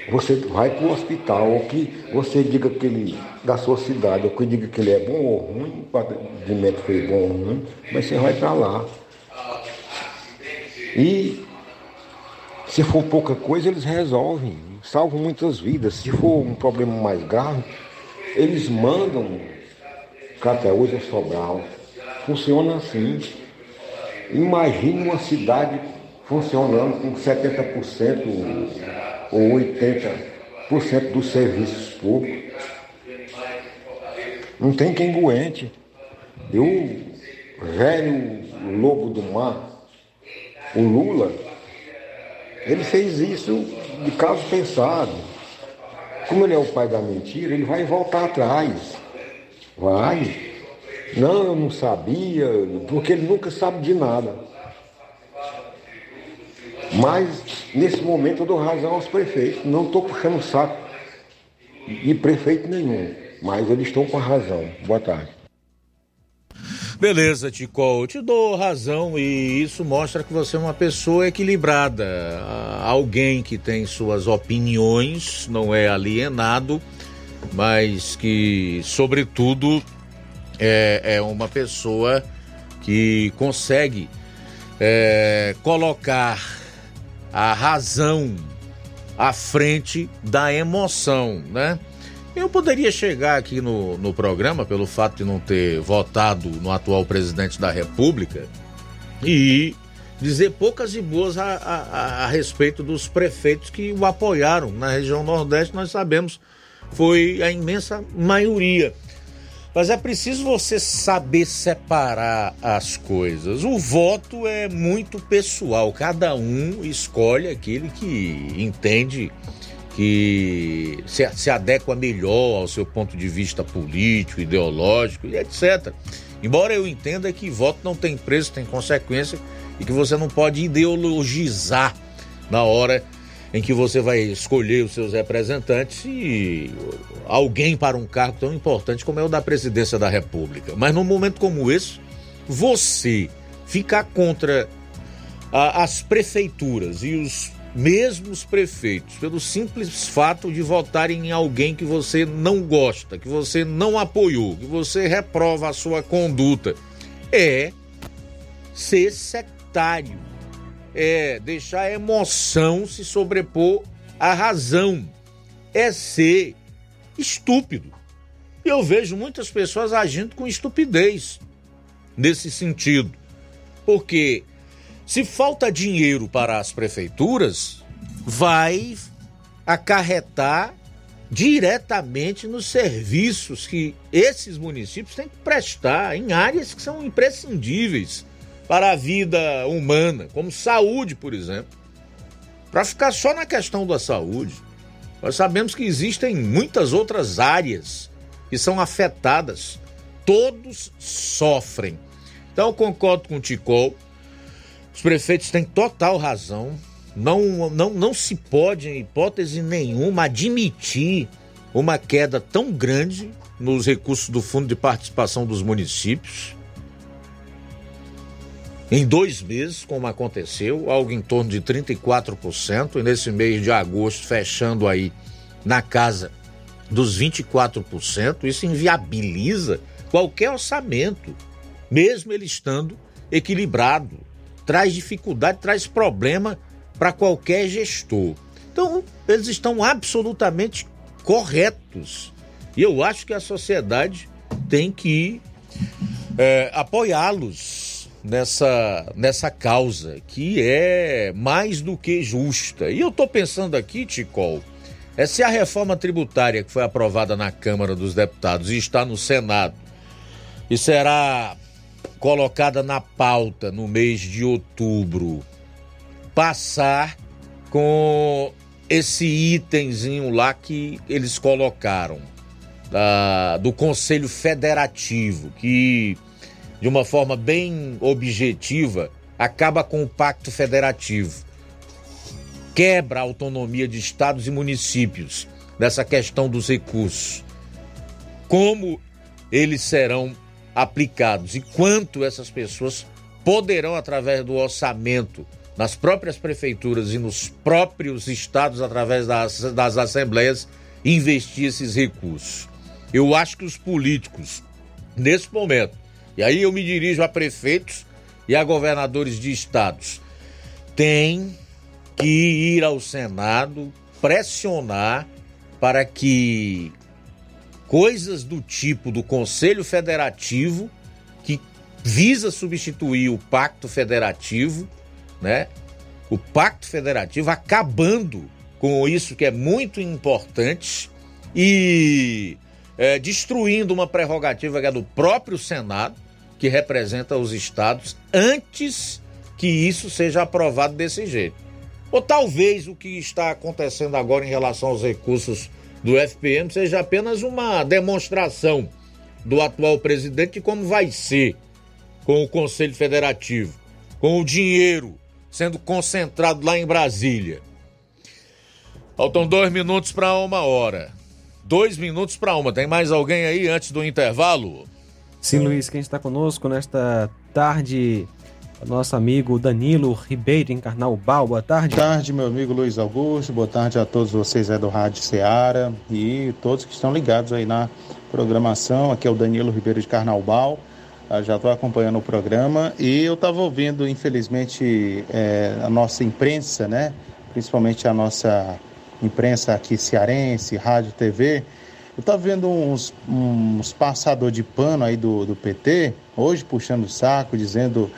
você vai para o hospital, ou que você diga que ele, da sua cidade, ou que diga que ele é bom ou ruim, de médico foi bom ou ruim, mas você vai para lá. E se for pouca coisa, eles resolvem, salvam muitas vidas. Se for um problema mais grave, eles mandam Crateus a Sobral. Funciona assim. Imagine uma cidade funcionando com 70% ou 80% dos serviços públicos. Não tem quem aguente. Eu, velho lobo do mar, o Lula, ele fez isso de caso pensado. Como ele é o pai da mentira, ele vai voltar atrás. Vai. Não, eu não sabia, porque ele nunca sabe de nada. Mas, nesse momento, eu dou razão aos prefeitos. Não estou puxando o saco de prefeito nenhum, mas eles estão com a razão. Boa tarde. Beleza, Ticol, te dou razão e isso mostra que você é uma pessoa equilibrada, alguém que tem suas opiniões, não é alienado, mas que, sobretudo, é, é uma pessoa que consegue é, colocar a razão à frente da emoção, né? Eu poderia chegar aqui no, no programa, pelo fato de não ter votado no atual presidente da República, e dizer poucas e boas a, a, a, respeito dos prefeitos que o apoiaram na região Nordeste, nós sabemos, foi a imensa maioria. Mas é preciso você saber separar as coisas. O voto é muito pessoal, cada um escolhe aquele que entende que se, se adequa melhor ao seu ponto de vista político, ideológico e etc. Embora eu entenda que voto não tem preço, tem consequência e que você não pode ideologizar na hora em que você vai escolher os seus representantes e alguém para um cargo tão importante como é o da presidência da República. Mas num momento como esse, você ficar contra a, as prefeituras e os mesmos prefeitos, pelo simples fato de votarem em alguém que você não gosta, que você não apoiou, que você reprova a sua conduta, é ser sectário, é deixar a emoção se sobrepor à razão, é ser estúpido. E eu vejo muitas pessoas agindo com estupidez nesse sentido, porque se falta dinheiro para as prefeituras, vai acarretar diretamente nos serviços que esses municípios têm que prestar em áreas que são imprescindíveis para a vida humana, como saúde, por exemplo. Para ficar só na questão da saúde, nós sabemos que existem muitas outras áreas que são afetadas. Todos sofrem. Então eu concordo com o Ticol os prefeitos têm total razão. Não, não, não se pode, em hipótese nenhuma, admitir uma queda tão grande nos recursos do Fundo de Participação dos Municípios. Em dois meses, como aconteceu, algo em torno de 34%, e nesse mês de agosto, fechando aí na casa dos 24%, isso inviabiliza qualquer orçamento, mesmo ele estando equilibrado traz dificuldade, traz problema para qualquer gestor. Então, eles estão absolutamente corretos. E eu acho que a sociedade tem que é, apoiá-los nessa, nessa causa, que é mais do que justa. E eu estou pensando aqui, Ticol, é se a reforma tributária que foi aprovada na Câmara dos Deputados e está no Senado e será colocada na pauta no mês de outubro passar com esse itemzinho lá que eles colocaram da, do Conselho Federativo, que de uma forma bem objetiva acaba com o Pacto Federativo, quebra a autonomia de estados e municípios nessa questão dos recursos. Como eles serão aplicados e quanto essas pessoas poderão, através do orçamento, nas próprias prefeituras e nos próprios estados, através das, das assembleias, investir esses recursos. Eu acho que os políticos, nesse momento, e aí eu me dirijo a prefeitos e a governadores de estados, têm que ir ao Senado pressionar para que coisas do tipo do Conselho Federativo, que visa substituir o Pacto Federativo, né? O Pacto Federativo acabando com isso que é muito importante e é, destruindo uma prerrogativa que é do próprio Senado, que representa os estados, antes que isso seja aprovado desse jeito. Ou talvez o que está acontecendo agora em relação aos recursos do FPM seja apenas uma demonstração do atual presidente de como vai ser com o Conselho Federativo, com o dinheiro sendo concentrado lá em Brasília. Faltam dois minutos para uma hora. Dois minutos para uma. Tem mais alguém aí antes do intervalo? Sim, Luiz, quem está conosco nesta tarde nosso amigo Danilo Ribeiro, em Carnaubal. Boa tarde. Boa tarde, meu amigo Luiz Augusto. Boa tarde a todos vocês aí do Rádio Ceará e todos que estão ligados aí na programação. Aqui é o Danilo Ribeiro de Carnaubal. Eu já estou acompanhando o programa e eu estava ouvindo, infelizmente, é, a nossa imprensa, né? Principalmente a nossa imprensa aqui cearense, rádio, TV. Eu estava vendo uns, uns passador de pano aí do, do PT, hoje puxando o saco, dizendo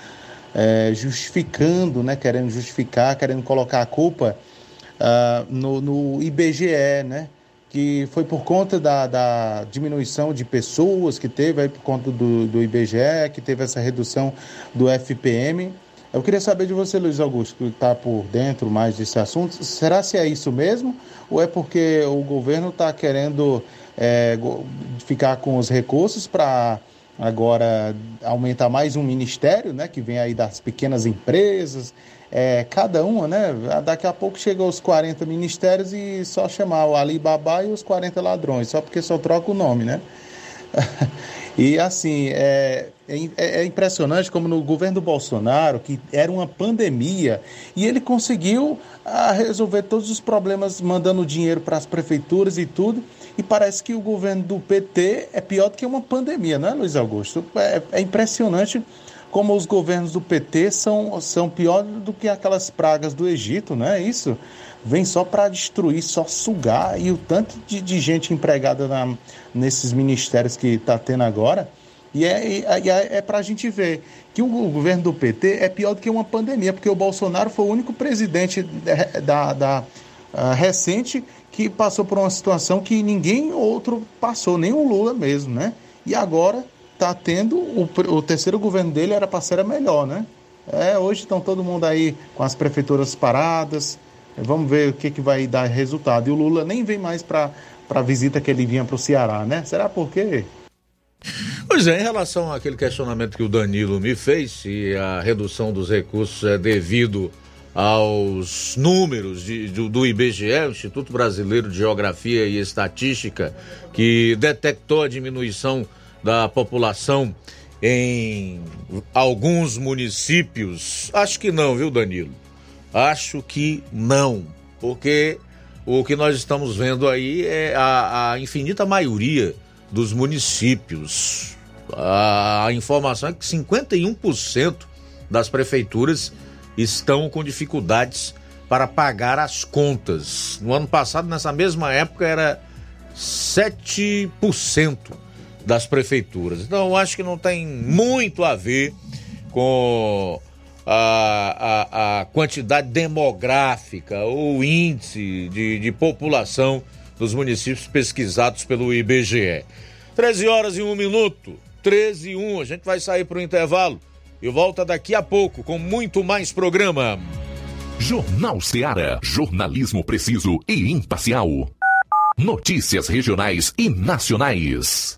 é, justificando, né, querendo justificar, querendo colocar a culpa uh, no, no, IBGE, né, que foi por conta da, da, diminuição de pessoas que teve, aí por conta do, do IBGE, que teve essa redução do FPM. Eu queria saber de você, Luiz Augusto, que está por dentro mais desse assunto. Será se é isso mesmo? Ou é porque o governo está querendo é, ficar com os recursos para agora aumentar mais um ministério, né? Que vem aí das pequenas empresas, é, cada uma, né? Daqui a pouco chega aos 40 ministérios e só chamar o Alibaba e os 40 ladrões, só porque só troca o nome, né? E assim, é, é, é, impressionante como no governo do Bolsonaro, que era uma pandemia, e ele conseguiu ah, resolver todos os problemas mandando dinheiro para as prefeituras e tudo. E parece que o governo do PT é pior do que uma pandemia, não é, Luiz Augusto? É, é impressionante como os governos do PT são, são piores do que aquelas pragas do Egito, não é isso? vem só para destruir, só sugar. E o tanto de, de gente empregada na, nesses ministérios que está tendo agora. E é, é, é para a gente ver que o, governo do PT é pior do que uma pandemia, porque o Bolsonaro foi o único presidente da, da uh, recente que passou por uma situação que ninguém outro passou, nem o Lula mesmo, né? E agora está tendo o, o terceiro governo dele era para ser melhor, né? É, hoje estão todo mundo aí com as prefeituras paradas, Vamos ver o que, que vai dar resultado. E o Lula nem vem mais para a visita que ele vinha para o Ceará, né? Será por quê? Pois é, em relação àquele questionamento que o Danilo me fez, se a redução dos recursos é devido aos números de, do, do IBGE, Instituto Brasileiro de Geografia e Estatística, que detectou a diminuição da população em alguns municípios. Acho que não, viu, Danilo? Acho que não, porque o que nós estamos vendo aí é a, a infinita maioria dos municípios. A, informação é que 51% das prefeituras estão com dificuldades para pagar as contas. No ano passado, nessa mesma época, era 7% das prefeituras. Então, eu acho que não tem muito a ver com a, a, a quantidade demográfica ou índice de, de população dos municípios pesquisados pelo IBGE. 13 horas e 1 minuto, 13 e 1, a gente vai sair para o intervalo e volta daqui a pouco com muito mais programa. Jornal Seara, jornalismo preciso e imparcial. Notícias regionais e nacionais.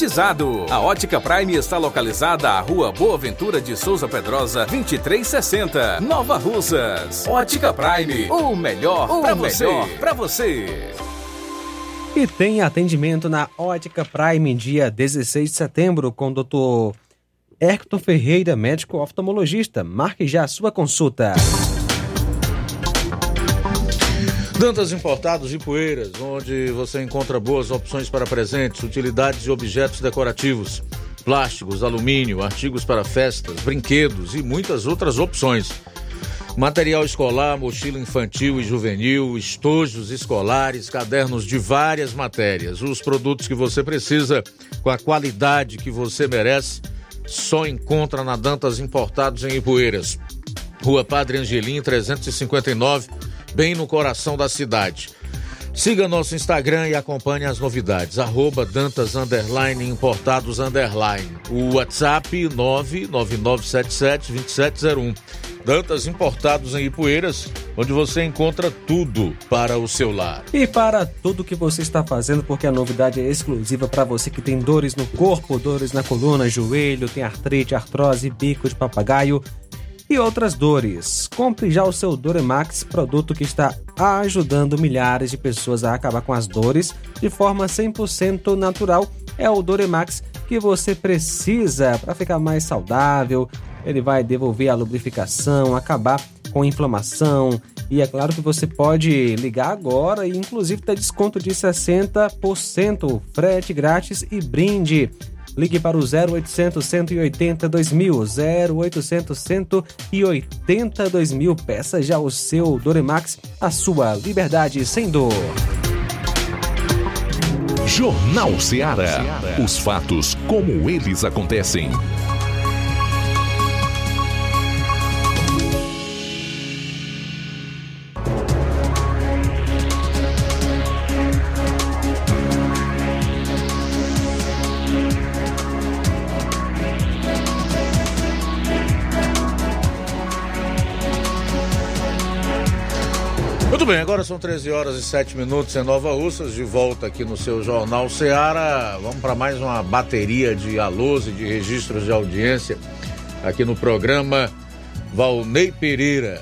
A Ótica Prime está localizada à Rua Boa Ventura de Souza Pedrosa, 2360, Nova Russas. Ótica Prime, o melhor para você. Para você. E tem atendimento na Ótica Prime dia 16 de setembro com o Dr. Hector Ferreira, médico oftalmologista. Marque já a sua consulta. Dantas Importados e Poeiras, onde você encontra boas opções para presentes, utilidades e objetos decorativos, plásticos, alumínio, artigos para festas, brinquedos e muitas outras opções. Material escolar, mochila infantil e juvenil, estojos escolares, cadernos de várias matérias. Os produtos que você precisa com a qualidade que você merece, só encontra na Dantas Importados em Ipueiras. Rua Padre Angelim, 359 bem no coração da cidade. Siga nosso Instagram e acompanhe as novidades. Arroba Dantas Underline Importados Underline. O WhatsApp 999772701. Dantas Importados em Ipueiras, onde você encontra tudo para o seu lar. E para tudo que você está fazendo, porque a novidade é exclusiva para você que tem dores no corpo, dores na coluna, joelho, tem artrite, artrose, bico de papagaio e outras dores. Compre já o seu Doremax, produto que está ajudando milhares de pessoas a acabar com as dores de forma 100% natural. É o Doremax que você precisa para ficar mais saudável. Ele vai devolver a lubrificação, acabar com inflamação. E é claro que você pode ligar agora e inclusive ter desconto de 60%, frete grátis e brinde. Ligue para o 0800 180 2000, 0800 180 2000. Peça já o seu Doremax, a sua liberdade sem dor. Jornal Ceará. Os fatos como eles acontecem. Bem, agora são 13 horas e 7 minutos em Nova Russas, de volta aqui no seu Jornal Seara. Vamos para mais uma bateria de alôs e de registros de audiência aqui no programa. Valnei Pereira,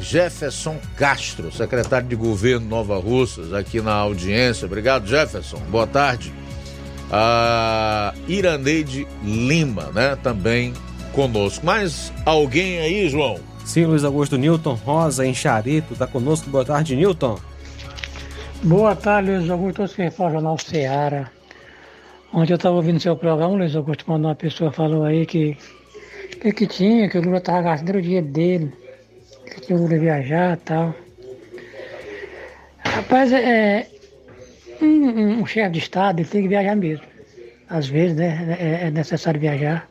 Jefferson Castro, secretário de governo Nova Russas, aqui na audiência. Obrigado, Jefferson. Boa tarde. A Iraneide Lima, né? Também conosco. Mais alguém aí, João? Sim, Luiz Augusto Newton Rosa, em Charito, está conosco. Boa tarde, Newton. Boa tarde, Luiz Augusto. Você que fala Jornal Seara. Ontem eu estava ouvindo seu programa, Luiz Augusto, quando uma pessoa falou aí que que, que tinha, que o Lula estava gastando o dinheiro dele, que tinha o Lula viajar e tal. Rapaz, é, um, um, um chefe de Estado ele tem que viajar mesmo. Às vezes, né, é, é necessário viajar.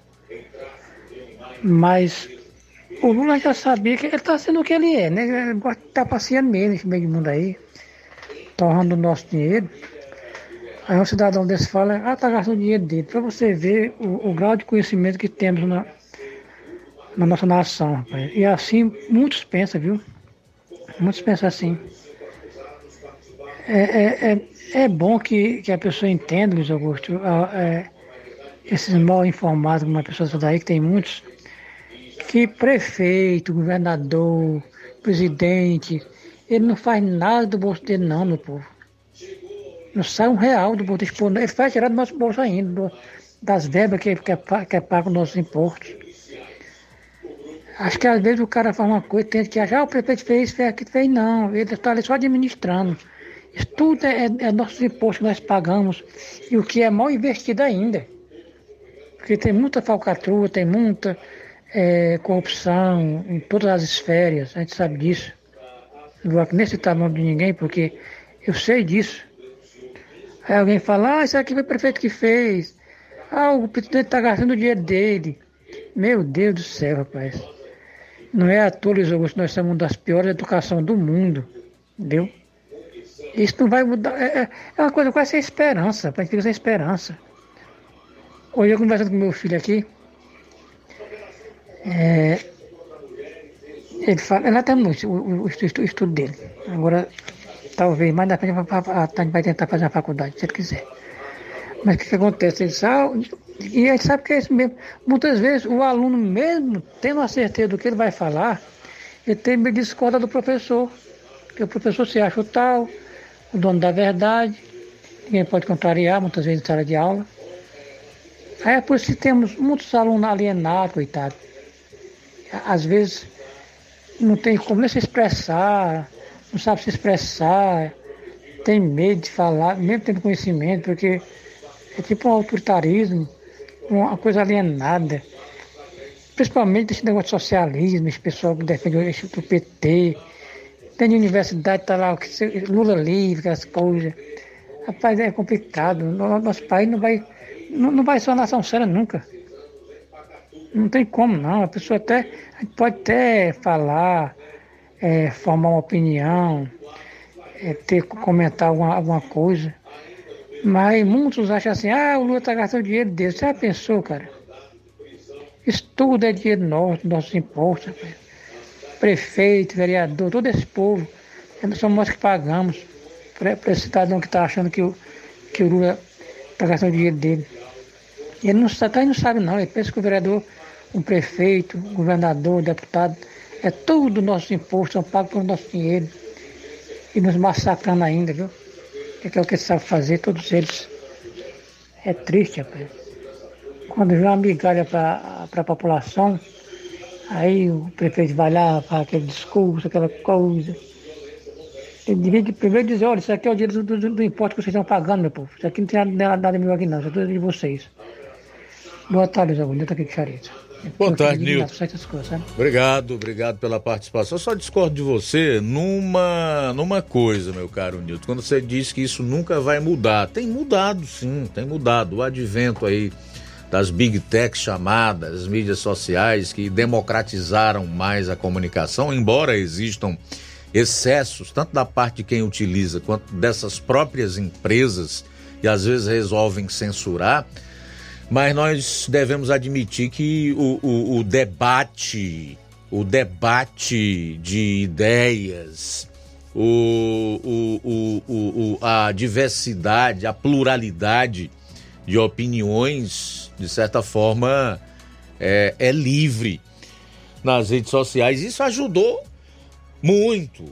Mas o Lula já sabia que ele está sendo o que ele é, né? Ele estar passeando mesmo nesse meio do mundo aí, torrando o nosso dinheiro. Aí um cidadão desse fala, ah, tá gastando dinheiro dele, para você ver o, o, grau de conhecimento que temos na, na nossa nação, rapaz. E assim muitos pensam, viu? Muitos pensam assim. É, é, é, é bom que, que a pessoa entenda, Luiz Augusto, é, esses mal informados, como uma pessoa daí, que tem muitos, que prefeito, governador, presidente, ele não faz nada do bolso dele não, meu povo. Não sai um real do bolso dele. Ele faz tirar do nosso bolso ainda, das verbas que, que, é, que é pago nos nossos impostos. Acho que às vezes o cara faz uma coisa, tem que achar, ah, o prefeito fez fez aquilo, fez não. Ele está ali só administrando. Isso tudo é, é nossos impostos que nós pagamos e o que é mal investido ainda. Porque tem muita falcatrua, tem muita é, corrupção em todas as esferas, a gente sabe disso. Não vou nem citar o nome de ninguém, porque eu sei disso. Aí alguém fala, ah, isso aqui foi o prefeito que fez. Ah, o presidente está gastando o dinheiro dele. Meu Deus do céu, rapaz. Não é à toa, Luiz Augusto, nós somos uma das piores educações do mundo. Entendeu? Isso não vai mudar. É, é- é uma coisa quase sem esperança. A gente fica sem esperança. Hoje eu conversando com meu filho aqui. É, ele fala, ela terminou o, o, o estu- o estudo dele. Agora, talvez mais na frente a gente vai tentar fazer a faculdade, se ele quiser. Mas o que, que acontece? Ele sabe, e gente sabe que é isso mesmo. Muitas vezes o aluno, mesmo tendo a certeza do que ele vai falar, ele tem meio de discordar do professor. Porque o professor se acha o tal, o dono da verdade, ninguém pode contrariar, muitas vezes em sala de aula. Aí é por isso que temos muitos alunos alienados, coitado. Às vezes não tem como nem se expressar, não sabe se expressar, tem medo de falar, mesmo tendo conhecimento, porque é tipo um autoritarismo, uma coisa alienada. Principalmente esse negócio de socialismo, esse pessoal que defende o PT. Tem de universidade, tá lá, Lula livre, aquelas coisas. Rapaz, é complicado. No- Nosso país não vai, não, não vai ser uma nação séria nunca. Não tem como não. A pessoa até a gente pode até falar, é, formar uma opinião, é, ter comentar alguma, alguma coisa. Mas muitos acham assim, ah, o Lula está gastando dinheiro dele. Você já pensou, cara? Isso tudo é dinheiro nosso, nossos impostos. Prefeito, vereador, todo esse povo. Nós somos nós que pagamos para esse cidadão que está achando que o, que o Lula está gastando dinheiro dele. E ele não, sabe, ele não sabe não, ele pensa que o vereador, o prefeito, o governador, o deputado, é tudo nossos impostos, são pagos pelo nosso dinheiro. E nos massacrando ainda, viu? Que é o que sabe fazer, todos eles. É triste, rapaz. Quando vem uma migalha para a população, aí o prefeito vai lá, faz aquele discurso, aquela coisa. Ele devia de primeiro dizer, olha, isso aqui é o dinheiro do, do, do imposto que vocês estão pagando, meu povo. Isso aqui não tem nada, nada meu aqui não, isso é tudo de vocês. Boa tarde, Zé Bonito, aqui de Charito. Boa tarde, Nilton. Obrigado, obrigado pela participação. Eu só discordo de você numa, numa coisa, meu caro Nilton. Quando você diz que isso nunca vai mudar. Tem mudado, sim, tem mudado. O advento aí das big techs chamadas, mídias sociais, que democratizaram mais a comunicação, embora existam excessos, tanto da parte de quem utiliza quanto dessas próprias empresas, que às vezes resolvem censurar. Mas nós devemos admitir que o, o, o debate, o debate de ideias, o, o, a diversidade, a pluralidade de opiniões, de certa forma, é, é livre nas redes sociais. Isso ajudou muito,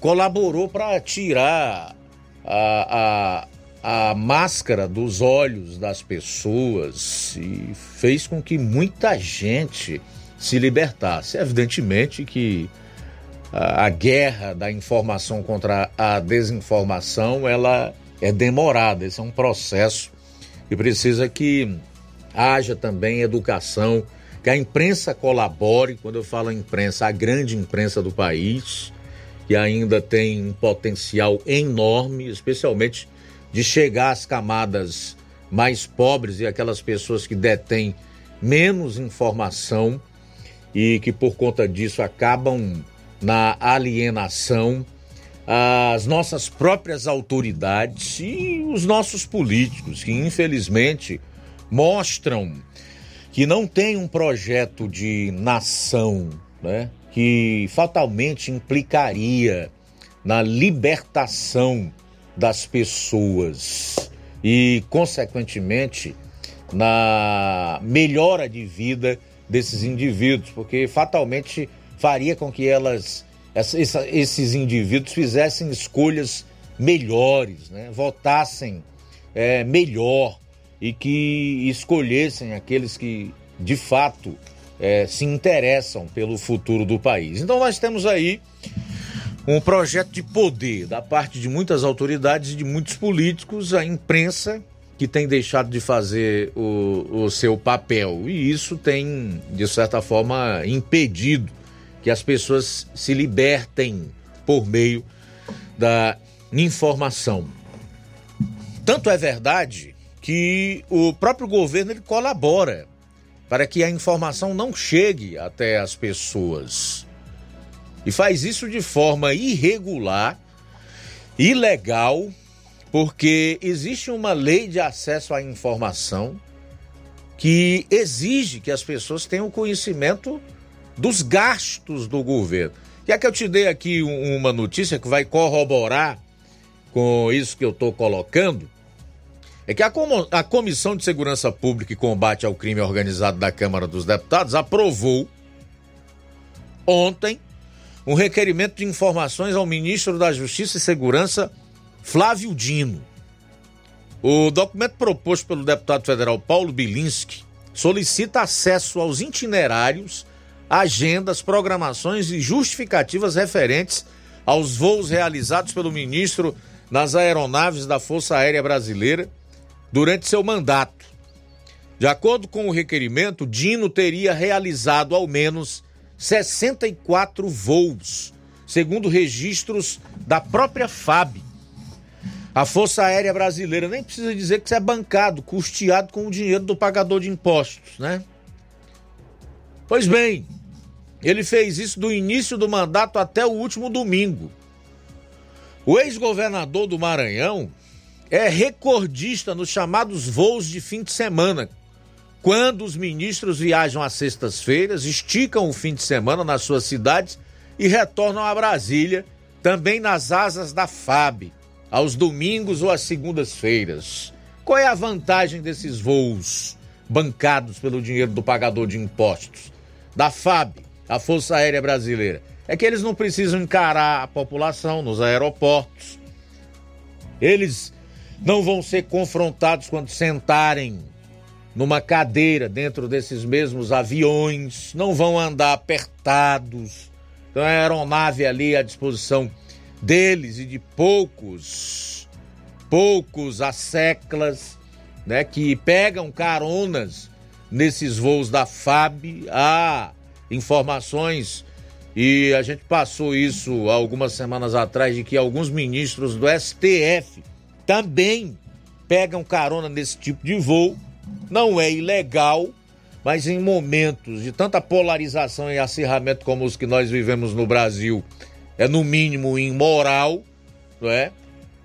colaborou para tirar a, a a máscara dos olhos das pessoas e fez com que muita gente se libertasse. Evidentemente que a, guerra da informação contra a desinformação ela é demorada. Esse é um processo que precisa que haja também educação, que a imprensa colabore. Quando eu falo imprensa, a grande imprensa do país, que ainda tem um potencial enorme, especialmente de chegar às camadas mais pobres e aquelas pessoas que detêm menos informação e que por conta disso acabam na alienação as nossas próprias autoridades e os nossos políticos que infelizmente mostram que não tem um projeto de nação, né, que fatalmente implicaria na libertação das pessoas e, consequentemente, na melhora de vida desses indivíduos, porque fatalmente faria com que elas, esses indivíduos fizessem escolhas melhores, né? votassem é, melhor e que escolhessem aqueles que de fato é, se interessam pelo futuro do país. Então nós temos aí um projeto de poder da parte de muitas autoridades e de muitos políticos, a imprensa que tem deixado de fazer o, o seu papel. E isso tem, de certa forma, impedido que as pessoas se libertem por meio da informação. Tanto é verdade que o próprio governo ele colabora para que a informação não chegue até as pessoas. E faz isso de forma irregular, ilegal, porque existe uma lei de acesso à informação que exige que as pessoas tenham conhecimento dos gastos do governo. E é que eu te dei aqui uma notícia que vai corroborar com isso que eu estou colocando, é que a, Comissão de Segurança Pública e Combate ao Crime Organizado da Câmara dos Deputados aprovou ontem um requerimento de informações ao ministro da Justiça e Segurança, Flávio Dino. O documento proposto pelo deputado federal Paulo Bilinski solicita acesso aos itinerários, agendas, programações e justificativas referentes aos voos realizados pelo ministro nas aeronaves da Força Aérea Brasileira durante seu mandato. De acordo com o requerimento, Dino teria realizado ao menos 64 voos, segundo registros da própria FAB. A Força Aérea Brasileira nem precisa dizer que isso é bancado, custeado com o dinheiro do pagador de impostos, né? Pois bem, ele fez isso do início do mandato até o último domingo. O ex-governador do Maranhão, é recordista nos chamados voos de fim de semana. Quando os ministros viajam às sextas-feiras, esticam o fim de semana nas suas cidades e retornam a Brasília, também nas asas da FAB, aos domingos ou às segundas-feiras. Qual é a vantagem desses voos bancados pelo dinheiro do pagador de impostos? Da FAB, a Força Aérea Brasileira. É que eles não precisam encarar a população nos aeroportos. Eles não vão ser confrontados quando sentarem numa cadeira dentro desses mesmos aviões, não vão andar apertados. Então é a aeronave ali à disposição deles e de poucos, poucos asseclas, né, que pegam caronas nesses voos da FAB. Há informações e a gente passou isso algumas semanas atrás de que alguns ministros do STF também pegam carona nesse tipo de voo. Não é ilegal, mas em momentos de tanta polarização e acirramento como os que nós vivemos no Brasil, é no mínimo imoral, não é?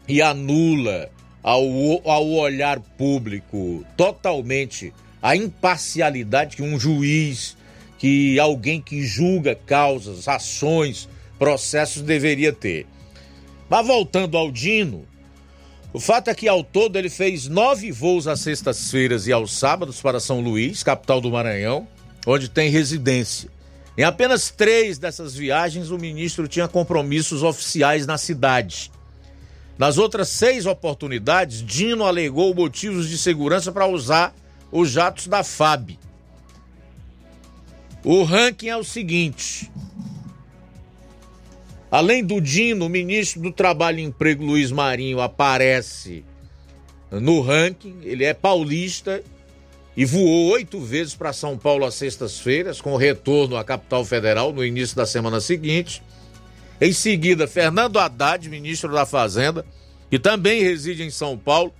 E anula ao, ao olhar público totalmente a imparcialidade que um juiz, que alguém que julga causas, ações, processos deveria ter. Mas voltando ao Dino, o fato é que ao todo ele fez nove voos às sextas-feiras e aos sábados para São Luís, capital do Maranhão, onde tem residência. Em apenas três dessas viagens, o ministro tinha compromissos oficiais na cidade. Nas outras seis oportunidades, Dino alegou motivos de segurança para usar os jatos da FAB. O ranking é o seguinte: Além do Dino, o ministro do Trabalho e Emprego, Luiz Marinho, aparece no ranking. Ele é paulista e voou oito vezes para São Paulo às sextas-feiras, com retorno à capital federal no início da semana seguinte. Em seguida, Fernando Haddad, ministro da Fazenda, que também reside em São Paulo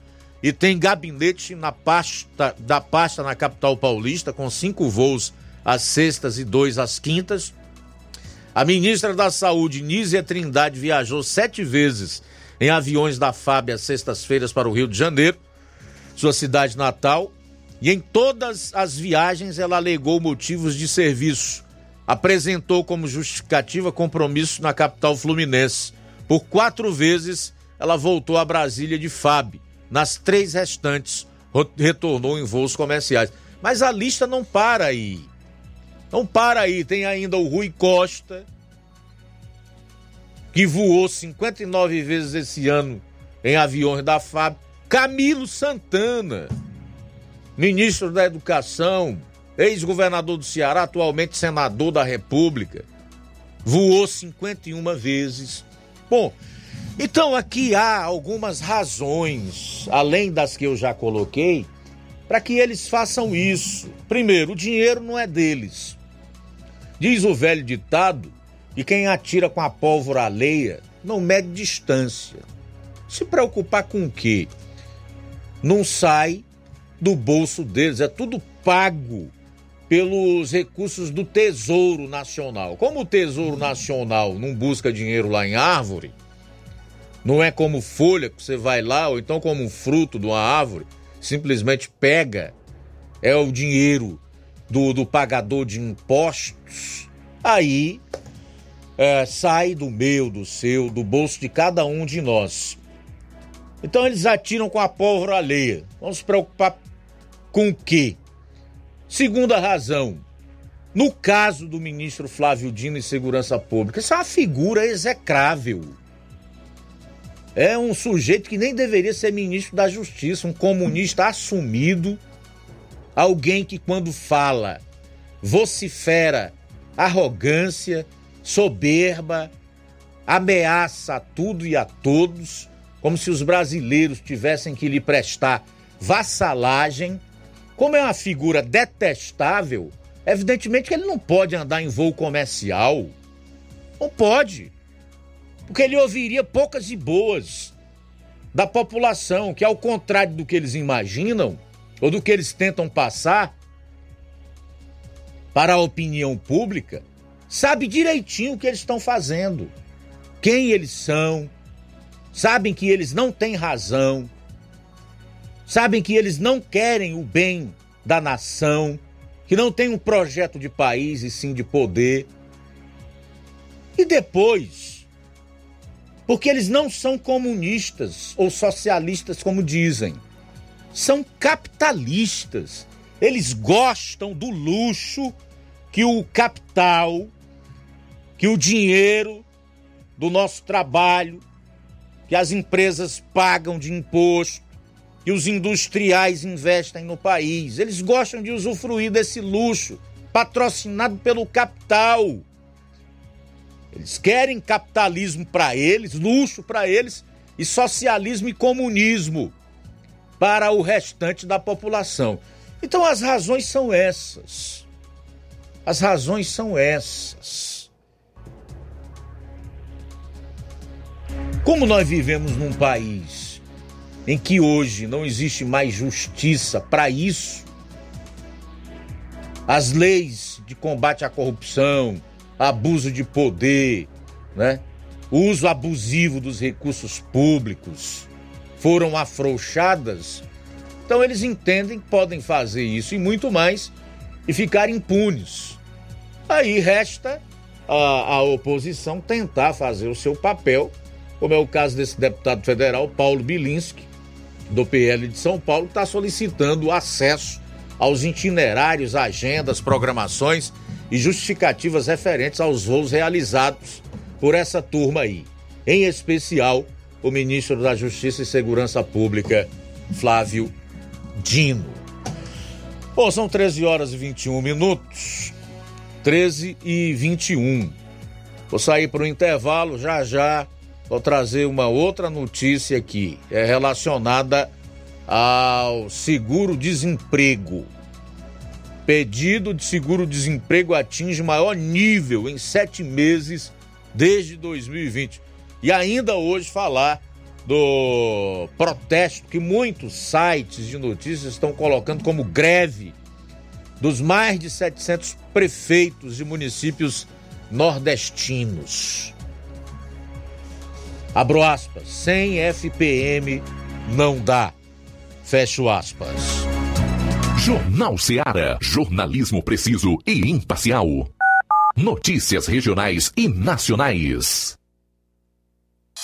e tem gabinete na pasta, da pasta na capital paulista, com cinco voos às sextas e dois às quintas. A ministra da Saúde, Nízia Trindade, viajou sete vezes em aviões da FAB às sextas-feiras para o Rio de Janeiro, sua cidade natal, e em todas as viagens ela alegou motivos de serviço. Apresentou como justificativa compromisso na capital fluminense. Por quatro vezes ela voltou a Brasília de FAB. Nas três restantes, retornou em voos comerciais. Mas a lista não para aí. Então para aí, tem ainda o Rui Costa, que voou 59 vezes esse ano em aviões da FAB. Camilo Santana, ministro da Educação, ex-governador do Ceará, atualmente senador da República, voou 51 vezes. Bom, Então aqui há algumas razões, além das que eu já coloquei, para que eles façam isso. Primeiro, o dinheiro não é deles. Diz o velho ditado que quem atira com a pólvora alheia não mede distância. Se preocupar com o quê? Não sai do bolso deles, é tudo pago pelos recursos do Tesouro Nacional. Como o Tesouro Nacional não busca dinheiro lá em árvore, não é como folha que você vai lá, ou então como fruto de uma árvore, simplesmente pega, é o dinheiro do, do pagador de impostos, aí é, sai do meu, do seu, do bolso de cada um de nós. Então eles atiram com a pólvora alheia. Vamos se preocupar com o quê? Segunda razão. No caso do ministro Flávio Dino e Segurança Pública, isso é uma figura execrável. É um sujeito que nem deveria ser ministro da Justiça, um comunista assumido, alguém que quando fala vocifera arrogância, soberba, ameaça a tudo e a todos, como se os brasileiros tivessem que lhe prestar vassalagem. Como é uma figura detestável, evidentemente que ele não pode andar em voo comercial. Não pode porque ele ouviria poucas e boas da população, que ao contrário do que eles imaginam ou do que eles tentam passar para a opinião pública, sabe direitinho o que eles estão fazendo, quem eles são, sabem que eles não têm razão, sabem que eles não querem o bem da nação, que não tem um projeto de país e sim de poder. E depois, porque eles não são comunistas ou socialistas, como dizem. São capitalistas. Eles gostam do luxo que o capital, que o dinheiro do nosso trabalho, que as empresas pagam de imposto, que os industriais investem no país. Eles gostam de usufruir desse luxo patrocinado pelo capital. Eles querem capitalismo para eles, luxo para eles e socialismo e comunismo para o restante da população. Então as razões são essas. As razões são essas. Como nós vivemos num país em que hoje não existe mais justiça para isso, as leis de combate à corrupção, abuso de poder, né? uso abusivo dos recursos públicos foram afrouxadas, então eles entendem que podem fazer isso e muito mais e ficar impunes. Aí resta a, a oposição tentar fazer o seu papel, como é o caso desse deputado federal Paulo Bilinski, do PL de São Paulo, que está solicitando acesso aos itinerários, agendas, programações e justificativas referentes aos voos realizados por essa turma aí. Em especial, o ministro da Justiça e Segurança Pública, Flávio Dino. Bom, são 13 horas e 21 minutos. 13 e 21. Vou sair para o intervalo, já já vou trazer uma outra notícia aqui. É relacionada ao seguro-desemprego. Pedido de seguro-desemprego atinge maior nível em sete meses desde 2020. E ainda hoje falar do protesto que muitos sites de notícias estão colocando como greve dos mais de 700 prefeitos de municípios nordestinos. Abro aspas, sem FPM não dá. Fecho aspas. Jornal Seara. Jornalismo preciso e imparcial. Notícias regionais e nacionais.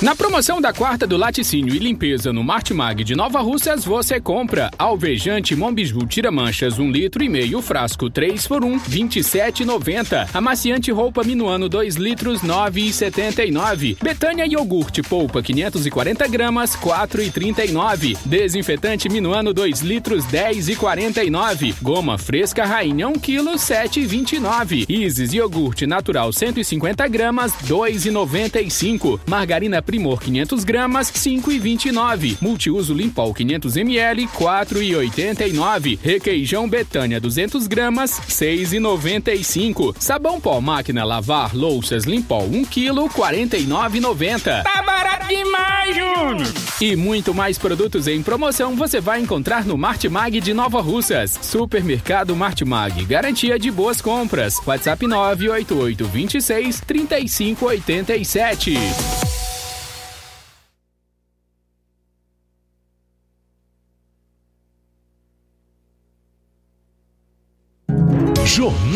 Na promoção da quarta do laticínio e limpeza no Martimag de Nova Russas, você compra alvejante Mombiju Tira Manchas 1 litro e meio, frasco 3 por 1, 27,90. Amaciante roupa Minuano 2 litros, 9,79. Betânia iogurte polpa 540 gramas, 4,39. Desinfetante Minuano 2 litros, 10,49. Goma fresca Rainha 1 quilo, 7,29. Isis iogurte natural 150 gramas, 2,95. Margarina Primor 500 gramas, 5,29. Multiuso Limpol 500 ml, 4,89. Requeijão Betânia 200 gramas, 6,95. Sabão pó máquina lavar louças Limpol 1 kg, 49,90. Tá barato demais, Júnior! E muito mais produtos em promoção você vai encontrar no Martimag de Nova Russas. Supermercado Martimag, garantia de boas compras. WhatsApp 988 26 3587.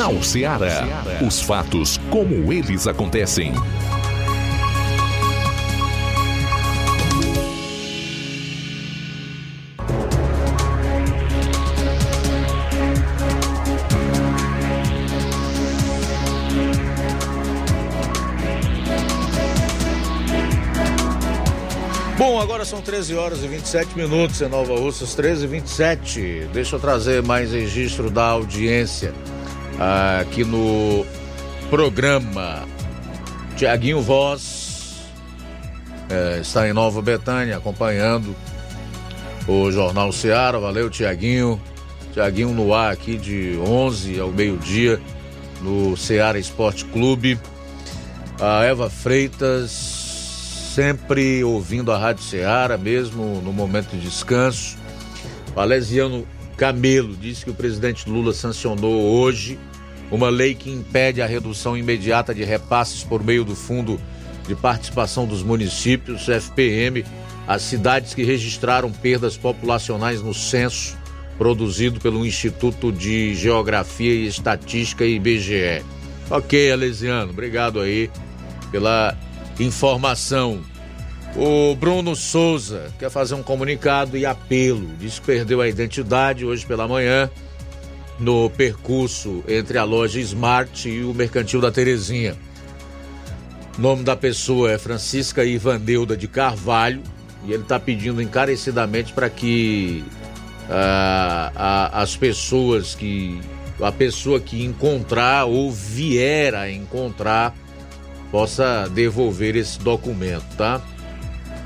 Jornal Ceará. Os fatos como eles acontecem. Bom, agora são 13 horas e 27 minutos em Nova Russas, 13 e 27. Deixa eu trazer mais registro da audiência aqui no programa. Tiaguinho Voz é, está em Nova Betânia acompanhando o Jornal Seara. Valeu, Tiaguinho. Tiaguinho no ar aqui de 11 ao meio-dia no Seara Esporte Clube. A Eva Freitas, sempre ouvindo a Rádio Seara, mesmo no momento de descanso. Valesiano Camelo disse que o presidente Lula sancionou hoje uma lei que impede a redução imediata de repasses por meio do Fundo de Participação dos Municípios, FPM, às cidades que registraram perdas populacionais no censo produzido pelo Instituto de Geografia e Estatística IBGE. Ok, Alesiano, obrigado aí pela informação. O Bruno Souza quer fazer um comunicado e apelo. Diz que perdeu a identidade hoje pela manhã no percurso entre a loja Smart e o Mercantil da Terezinha. O nome da pessoa é Francisca Ivaneuda de Carvalho e ele está pedindo encarecidamente para que ah, as pessoas que a pessoa que encontrar ou vier a encontrar possa devolver esse documento, tá?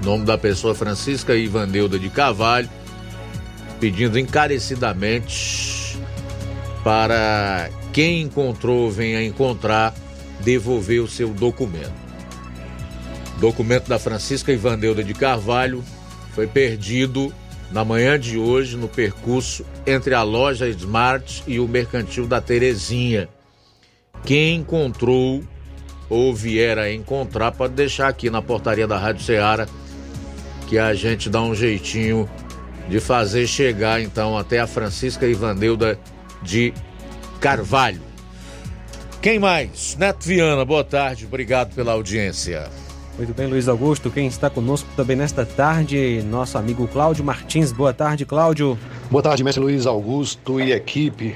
Nome da pessoa Francisca Ivaneuda de Carvalho, pedindo encarecidamente para quem encontrou, venha encontrar, devolver o seu documento. Documento da Francisca Ivaneuda de Carvalho foi perdido na manhã de hoje no percurso entre a loja Smart e o mercantil da Terezinha. Quem encontrou ou vier a encontrar, pode deixar aqui na portaria da Rádio Ceará que a gente dá um jeitinho de fazer chegar então até a Francisca Ivanilda de Carvalho. Quem mais? Neto Viana, boa tarde, obrigado pela audiência. Muito bem, Luiz Augusto. Quem está conosco também nesta tarde, nosso amigo Cláudio Martins. Boa tarde, Cláudio. Boa tarde, mestre Luiz Augusto e equipe.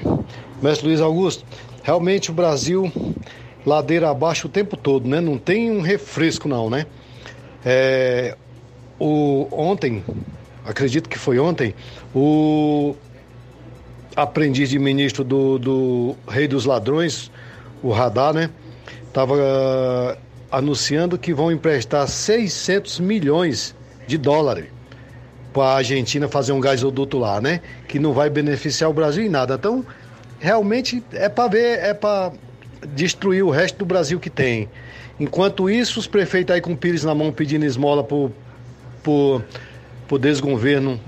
Mestre Luiz Augusto, realmente o Brasil ladeira abaixo o tempo todo, né? Não tem um refresco não, né? É, o, ontem, acredito que foi ontem, o aprendiz de ministro do, do Rei dos Ladrões, o Radar, né? Estava uh, anunciando que vão emprestar 600 milhões de dólares para a Argentina fazer um gasoduto lá, né? Que não vai beneficiar o Brasil em nada. Então, realmente é para ver, é para destruir o resto do Brasil que tem. Enquanto isso, os prefeitos aí com o Pires na mão pedindo esmola por, por, por desgoverno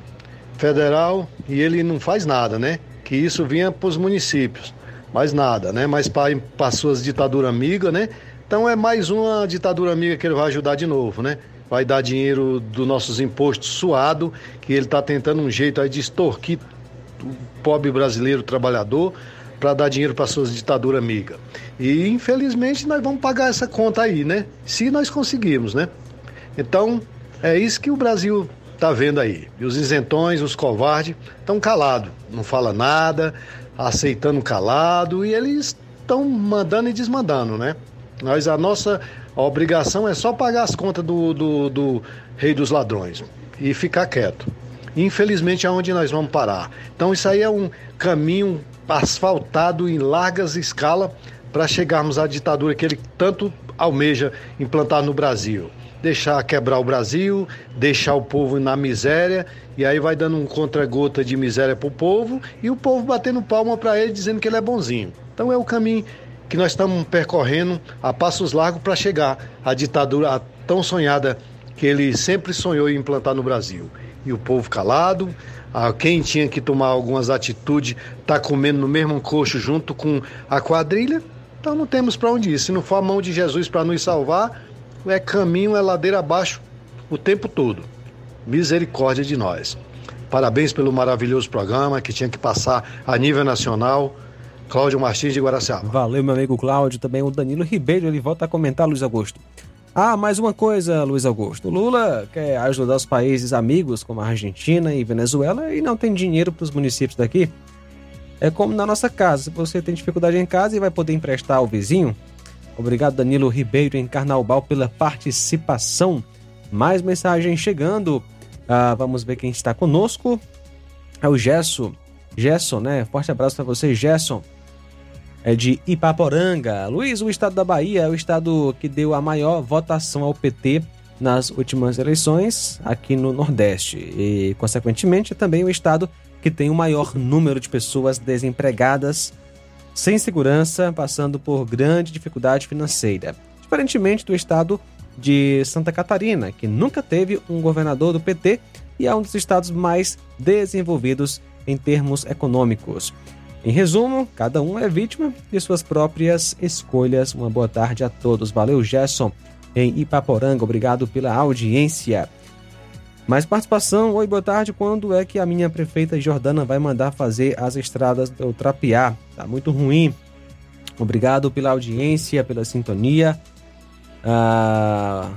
federal e ele não faz nada, né? Que isso vinha para os municípios mais nada, né? Mas para suas ditaduras amigas, né? Então é mais uma ditadura amiga que ele vai ajudar de novo, né? Vai dar dinheiro dos nossos impostos suado, que ele está tentando um jeito aí de extorquir o pobre brasileiro trabalhador para dar dinheiro para suas ditaduras amigas. E infelizmente nós vamos pagar essa conta aí, né? Se nós conseguirmos, né? Então é isso que o Brasil está vendo aí. E os isentões, os covardes, estão calados, não fala nada, aceitando calado e eles estão mandando e desmandando, né? Nós, a nossa obrigação é só pagar as contas do, do, do rei dos ladrões e ficar quieto. Infelizmente é nós vamos parar. Então isso aí é um caminho asfaltado em largas escala para chegarmos à ditadura que ele tanto almeja implantar no Brasil deixar quebrar o Brasil, deixar o povo na miséria, e aí vai dando um contra-gota de miséria para o povo e o povo batendo palma para ele dizendo que ele é bonzinho. Então é o caminho que nós estamos percorrendo a passos largos para chegar à ditadura tão sonhada que ele sempre sonhou em implantar no Brasil. E o povo calado, quem tinha que tomar algumas atitudes está comendo no mesmo coxo junto com a quadrilha. Então não temos para onde ir. Se não for a mão de Jesus para nos salvar, é caminho, é ladeira abaixo o tempo todo. Misericórdia de nós. Parabéns pelo maravilhoso programa que tinha que passar a nível nacional. Cláudio Martins de Guaraciaba. Valeu, meu amigo Cláudio. Também o Danilo Ribeiro, ele volta a comentar, Luiz Augusto. Ah, mais uma coisa, Luiz Augusto. Lula quer ajudar os países amigos como a Argentina e Venezuela e não tem dinheiro para os municípios daqui. É como na nossa casa. Se você tem dificuldade em casa e vai poder emprestar ao vizinho, Obrigado, Danilo Ribeiro, em Carnaubal, pela participação. Mais mensagem chegando. Ah, vamos ver quem está conosco. É o Gesso. Gerson, né? Forte abraço para você, Gerson. É de Ipaporanga. Luiz, o estado da Bahia é o estado que deu a maior votação ao PT nas últimas eleições aqui no Nordeste. E, consequentemente, é também o estado que tem o maior número de pessoas desempregadas sem segurança, passando por grande dificuldade financeira. Diferentemente do estado de Santa Catarina, que nunca teve um governador do PT e é um dos estados mais desenvolvidos em termos econômicos. Em resumo, cada um é vítima de suas próprias escolhas. Uma boa tarde a todos. Valeu, Gerson, em Ipaporanga. Obrigado pela audiência. Mais participação. Oi, boa tarde. Quando é que a minha prefeita Jordana vai mandar fazer as estradas do Trapiá? Tá muito ruim. Obrigado pela audiência, pela sintonia. Ah,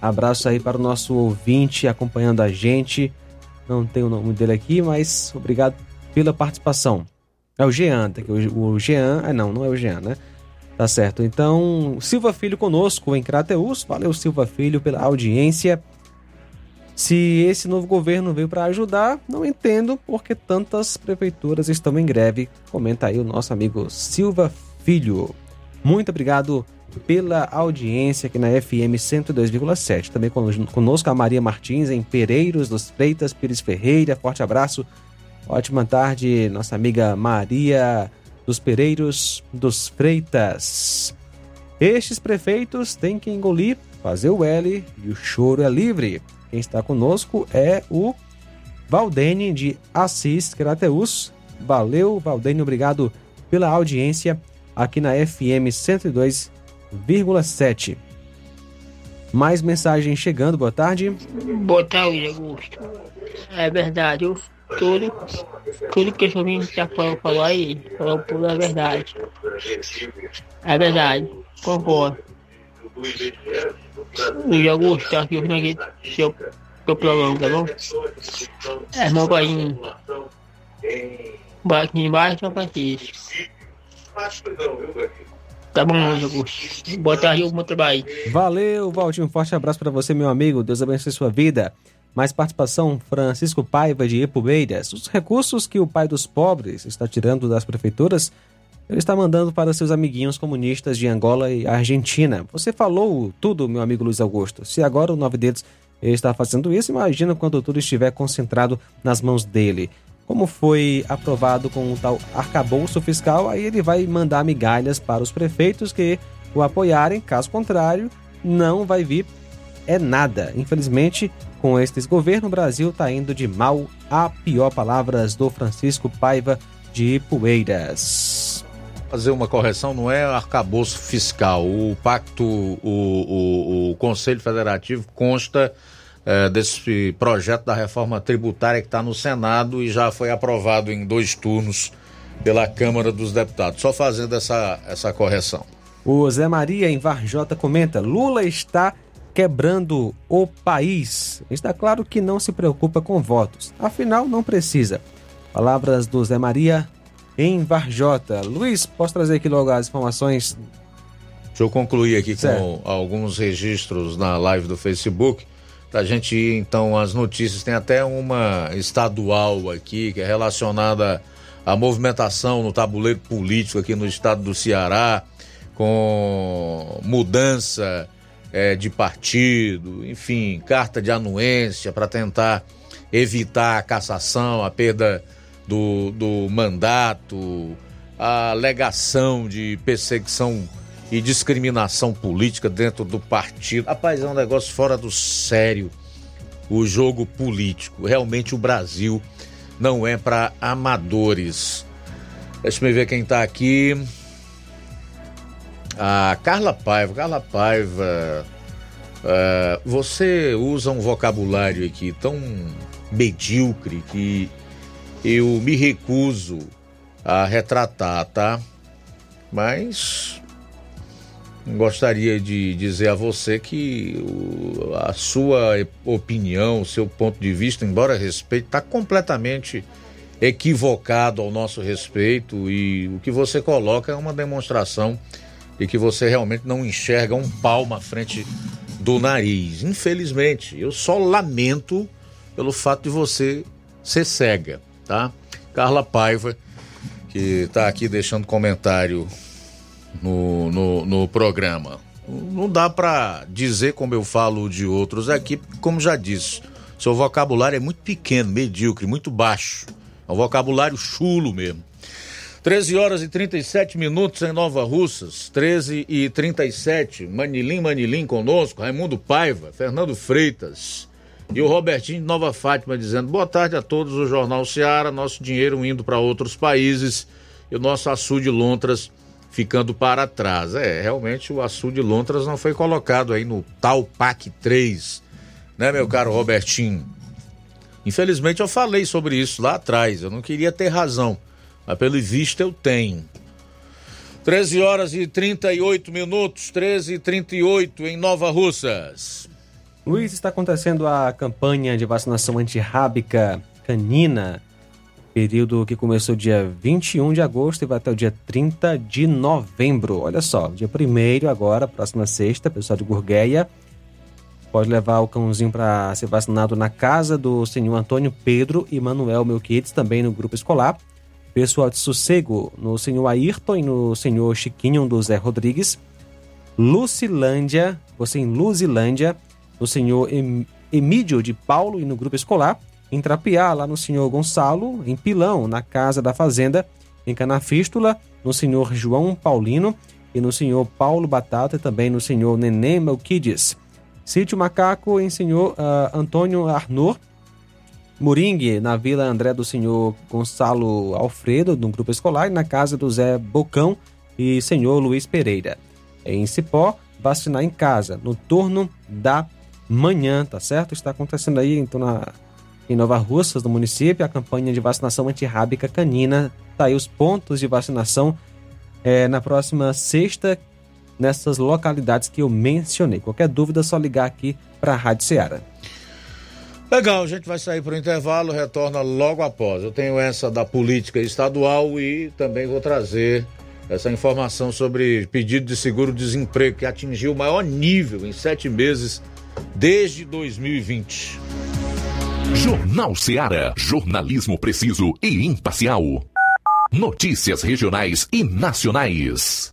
abraço aí para o nosso ouvinte acompanhando a gente. Não tem o nome dele aqui, mas obrigado pela participação. É o Jean, tá aqui. O Jean. É não, não é o Jean, né? Tá certo. Então, Silva Filho conosco em Crateus. Valeu, Silva Filho, pela audiência. Se esse novo governo veio para ajudar, não entendo por que tantas prefeituras estão em greve. Comenta aí o nosso amigo Silva Filho. Muito obrigado pela audiência aqui na FM 102,7. Também conosco a Maria Martins em Pereiros dos Freitas, Pires Ferreira. Forte abraço. Ótima tarde, nossa amiga Maria dos Pereiros dos Freitas. Estes prefeitos têm que engolir, fazer o L e o choro é livre. Quem está conosco é o Valdene de Assis Crateus. Valeu, Valdene, obrigado pela audiência aqui na FM 102,7. Mais mensagem chegando, boa tarde. Boa tarde, Augusto. É verdade, eu, tudo, tudo que o senhor está falando, falou aí, falou tudo é verdade. É verdade, concordo. Luiz Augusto, tá aqui ouvindo aqui seu, seu programa, tá bom? É, meu pai, aqui embaixo, São Francisco. Tá bom, Augusto. Boa tarde, bom trabalho. Valeu, Valtinho. Um forte abraço para você, meu amigo. Deus abençoe sua vida. Mais participação, Francisco Paiva de Epubeiras. Os recursos que o pai dos pobres está tirando das prefeituras, ele está mandando para seus amiguinhos comunistas de Angola e Argentina. Você falou tudo, meu amigo Luiz Augusto. Se agora o nove dedos está fazendo isso, imagina quando tudo estiver concentrado nas mãos dele. Como foi aprovado com o tal arcabouço fiscal, aí ele vai mandar migalhas para os prefeitos que o apoiarem, caso contrário, não vai vir é nada. Infelizmente, com este governo, o Brasil está indo de mal a pior. Palavras do Francisco Paiva de Poeiras. Fazer uma correção, não é arcabouço fiscal. O pacto, o, o, o Conselho Federativo consta é, desse projeto da reforma tributária que está no Senado e já foi aprovado em dois turnos pela Câmara dos Deputados. Só fazendo essa, essa correção. O Zé Maria em Varjota comenta: Lula está quebrando o país. Está claro que não se preocupa com votos, afinal, não precisa. Palavras do Zé Maria em Varjota. Luiz, posso trazer aqui logo as informações? Deixa eu concluir aqui certo. com alguns registros na live do Facebook. Pra gente ir então às notícias, tem até uma estadual aqui que é relacionada à movimentação no tabuleiro político aqui no estado do Ceará, com mudança é, de partido, enfim, carta de anuência para tentar evitar a cassação, a perda do, do mandato, a alegação de perseguição e discriminação política dentro do partido. Rapaz, é um negócio fora do sério o jogo político. Realmente o Brasil não é para amadores. Deixa eu ver quem tá aqui. A Carla Paiva. Carla Paiva, uh, você usa um vocabulário aqui tão medíocre que eu me recuso a retratar, tá? Mas gostaria de dizer a você que a sua opinião, o seu ponto de vista, embora respeite, está completamente equivocado ao nosso respeito e o que você coloca é uma demonstração de que você realmente não enxerga um palmo à frente do nariz. Infelizmente, eu só lamento pelo fato de você ser cega, tá? Carla Paiva, que está aqui deixando comentário no, no, no programa. Não dá para dizer como eu falo de outros aqui, como já disse, seu vocabulário é muito pequeno, medíocre, muito baixo. É um vocabulário chulo mesmo. 13 horas e 37 minutos em Nova Russas, 13 e 37. Manilim, Manilim conosco, Raimundo Paiva, Fernando Freitas e o Robertinho de Nova Fátima dizendo: boa tarde a todos, o Jornal Seara, nosso dinheiro indo para outros países e o nosso açude Lontras ficando para trás. É, realmente o açude Lontras não foi colocado aí no tal PAC 3, né, meu caro Robertinho? Infelizmente eu falei sobre isso lá atrás, eu não queria ter razão, mas pelo visto eu tenho. 13 horas e 38 minutos, 13 e 38 em Nova Russas. Luiz, está acontecendo a campanha de vacinação antirrábica canina período que começou dia 21 de agosto e vai até o dia 30 de novembro. Olha só, dia 1 agora, próxima sexta, pessoal de Gurgueia pode levar o cãozinho para ser vacinado na casa do senhor Antônio Pedro e Manuel Melquides, também no grupo escolar. Pessoal de Sossego, no senhor Ayrton e no senhor Chiquinho do Zé Rodrigues. Lucilândia, você em Luzilândia, no senhor Emídio de Paulo e no grupo escolar em Trapiá, lá no senhor Gonçalo, em Pilão, na Casa da Fazenda, em Canafístula, no senhor João Paulino e no senhor Paulo Batata e também no senhor Nenê Melquides. Sítio Macaco em senhor uh, Antônio Arnor, Moringue, na Vila André do senhor Gonçalo Alfredo, no grupo escolar, e na casa do Zé Bocão e senhor Luiz Pereira. Em Cipó, vacinar em casa, no turno da manhã, tá certo? Está acontecendo aí então na, em Nova Russas, no município, a campanha de vacinação antirrábica canina. Tá aí os pontos de vacinação é, na próxima sexta, nessas localidades que eu mencionei. Qualquer dúvida, é só ligar aqui para a Rádio Ceará. Legal, a gente vai sair para o intervalo, retorna logo após. Eu tenho essa da política estadual e também vou trazer essa informação sobre pedido de seguro-desemprego que atingiu o maior nível em sete meses desde 2020. Jornal Ceará, jornalismo preciso e imparcial. Notícias regionais e nacionais.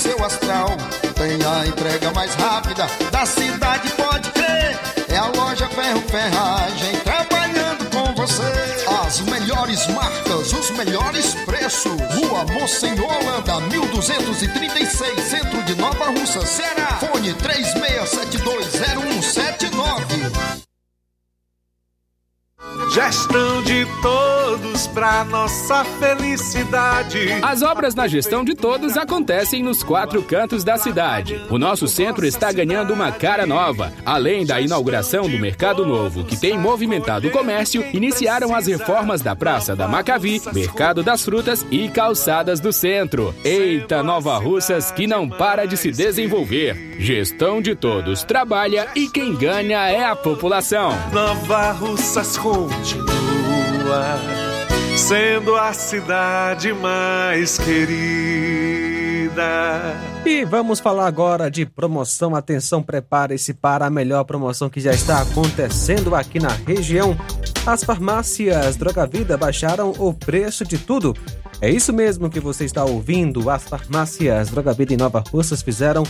seu astral. Tem a entrega mais rápida da cidade, pode crer. É a loja Ferro Ferragem trabalhando com você. As melhores marcas, os melhores preços. Rua Mocenho Holanda, 1236, centro de Nova Russa, Ceará. Fone 36720179. Gestão de todos para nossa felicidade. As obras na gestão de todos acontecem nos quatro cantos da cidade. O nosso centro está ganhando uma cara nova. Além da inauguração do Mercado Novo, que tem movimentado o comércio, iniciaram as reformas da Praça da Macavi, Mercado das Frutas e Calçadas do Centro. Eita, Nova Russas que não para de se desenvolver. Gestão de todos trabalha e quem ganha é a população. Nova Russas continua sendo a cidade mais querida. E vamos falar agora de promoção. Atenção, prepare-se para a melhor promoção que já está acontecendo aqui na região. As farmácias Droga Vida baixaram o preço de tudo. É isso mesmo que você está ouvindo. As farmácias Droga Vida em Nova Russas fizeram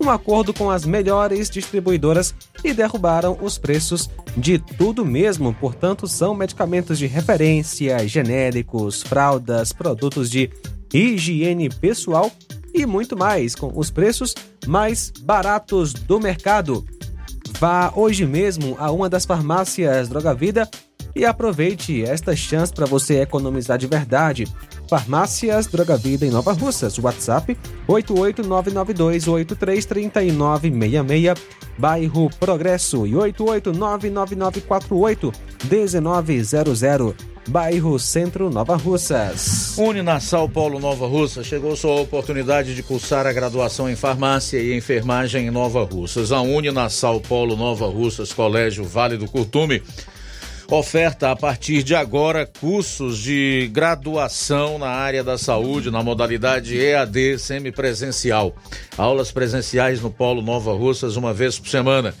um acordo com as melhores distribuidoras e derrubaram os preços de tudo mesmo. Portanto, são medicamentos de referência, genéricos, fraldas, produtos de higiene pessoal e muito mais, com os preços mais baratos do mercado. Vá hoje mesmo a uma das farmácias Droga Vida e aproveite esta chance para você economizar de verdade. Farmácias Droga Vida em Nova Russas. WhatsApp 88992833966. Bairro Progresso e 88999481900. Bairro Centro Nova Russas. Uninasal Polo Nova Russa chegou sua oportunidade de cursar a graduação em farmácia e enfermagem em Nova Russas. A Uninasal Polo Nova Russas, Colégio Vale do Curtume oferta a partir de agora cursos de graduação na área da saúde na modalidade EAD semipresencial. Aulas presenciais no Polo Nova Russas uma vez por semana.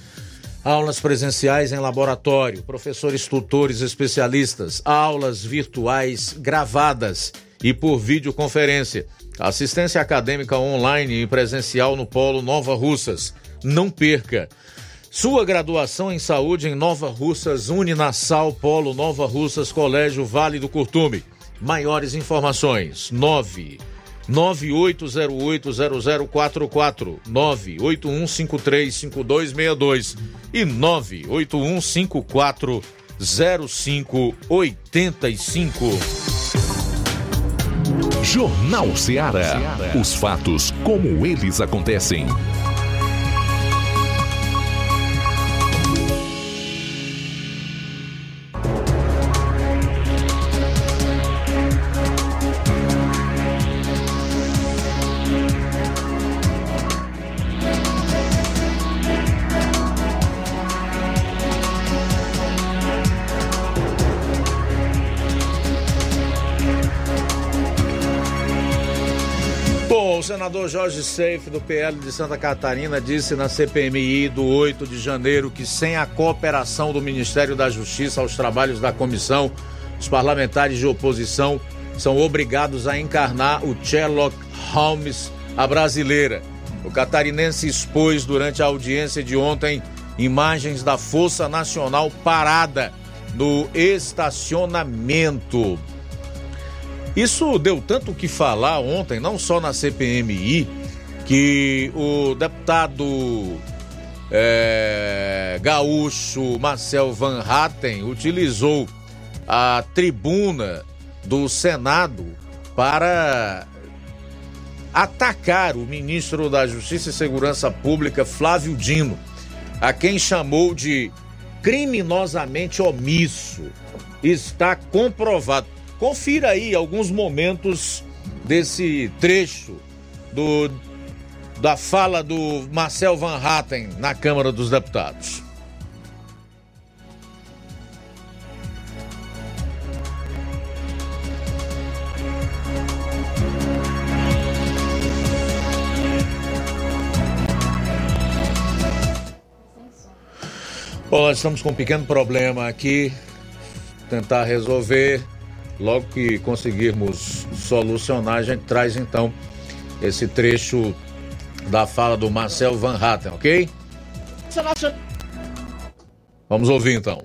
Aulas presenciais em laboratório, professores tutores especialistas, aulas virtuais gravadas e por videoconferência. Assistência acadêmica online e presencial no Polo Nova Russas. Não perca! Sua graduação em saúde em Nova Russas, Uninasal, Polo Nova Russas, Colégio Vale do Curtume. Maiores informações: 9 98080044, 981535262 e 981540585. Jornal Ceará. Os fatos como eles acontecem. Senador Jorge Seif, do PL de Santa Catarina, disse na CPMI do 8 de janeiro que, sem a cooperação do Ministério da Justiça aos trabalhos da comissão, os parlamentares de oposição são obrigados a encarnar o Sherlock Holmes, a brasileira. O catarinense expôs durante a audiência de ontem imagens da Força Nacional parada no estacionamento. Isso deu tanto o que falar ontem, não só na CPMI, que o deputado é, gaúcho Marcel Van Hatten utilizou a tribuna do Senado para atacar o ministro da Justiça e Segurança Pública, Flávio Dino, a quem chamou de criminosamente omisso. Está comprovado. Confira aí alguns momentos desse trecho do, da fala do Marcel Van Hatten na Câmara dos Deputados. Bom, nós estamos com um pequeno problema aqui, tentar resolver. Logo que conseguirmos solucionar, a gente traz então esse trecho da fala do Marcel Van Hatten, ok? Vamos ouvir então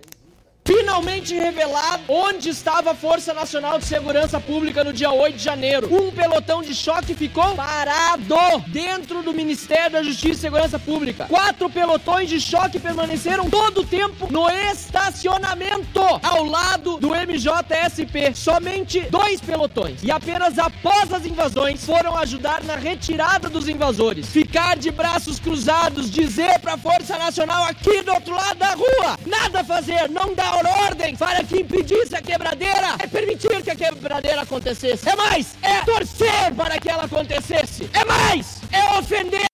finalmente revelado onde estava a Força Nacional de Segurança Pública no dia 8 de janeiro. Um pelotão de choque ficou parado dentro do Ministério da Justiça e Segurança Pública. Quatro pelotões de choque permaneceram todo o tempo no estacionamento ao lado do MJSP. Somente dois pelotões e apenas após as invasões foram ajudar na retirada dos invasores. Ficar de braços cruzados, dizer para a Força Nacional aqui do outro lado da rua, nada fazer, não dá ordem para que impedisse a quebradeira, é permitir que a quebradeira acontecesse. É mais, é torcer para que ela acontecesse. É mais, é ofender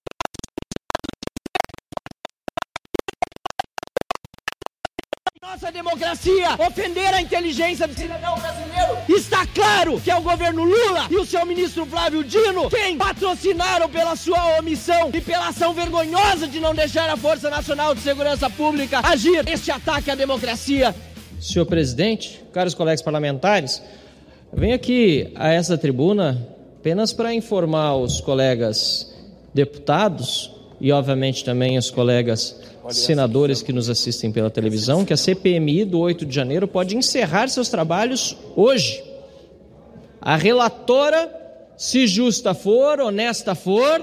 nossa democracia, ofender a inteligência do cidadão brasileiro. Está claro que é o governo Lula e o seu ministro Flávio Dino quem patrocinaram pela sua omissão e pela ação vergonhosa de não deixar a Força Nacional de Segurança Pública agir este ataque à democracia. Senhor presidente, caros colegas parlamentares, venho aqui a essa tribuna apenas para informar os colegas deputados e, obviamente, também os colegas senadores que nos assistem pela televisão, que a CPMI do 8 de janeiro pode encerrar seus trabalhos hoje. A relatora, se justa for, honesta for,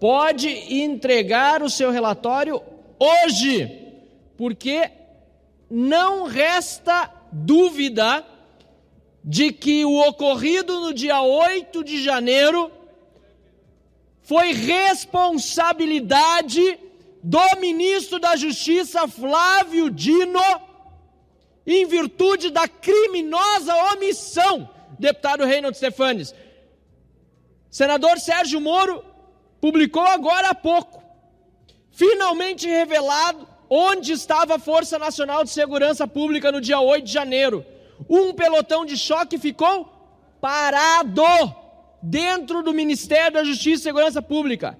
pode entregar o seu relatório hoje, porque não resta dúvida de que o ocorrido no dia 8 de janeiro foi responsabilidade do ministro da Justiça Flávio Dino, em virtude da criminosa omissão, deputado Reinaldo Stefanes. Senador Sérgio Moro publicou agora há pouco, finalmente revelado onde estava a Força Nacional de Segurança Pública no dia 8 de janeiro. Um pelotão de choque ficou parado dentro do Ministério da Justiça e Segurança Pública.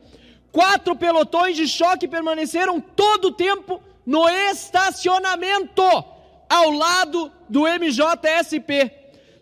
Quatro pelotões de choque permaneceram todo o tempo no estacionamento ao lado do MJSP.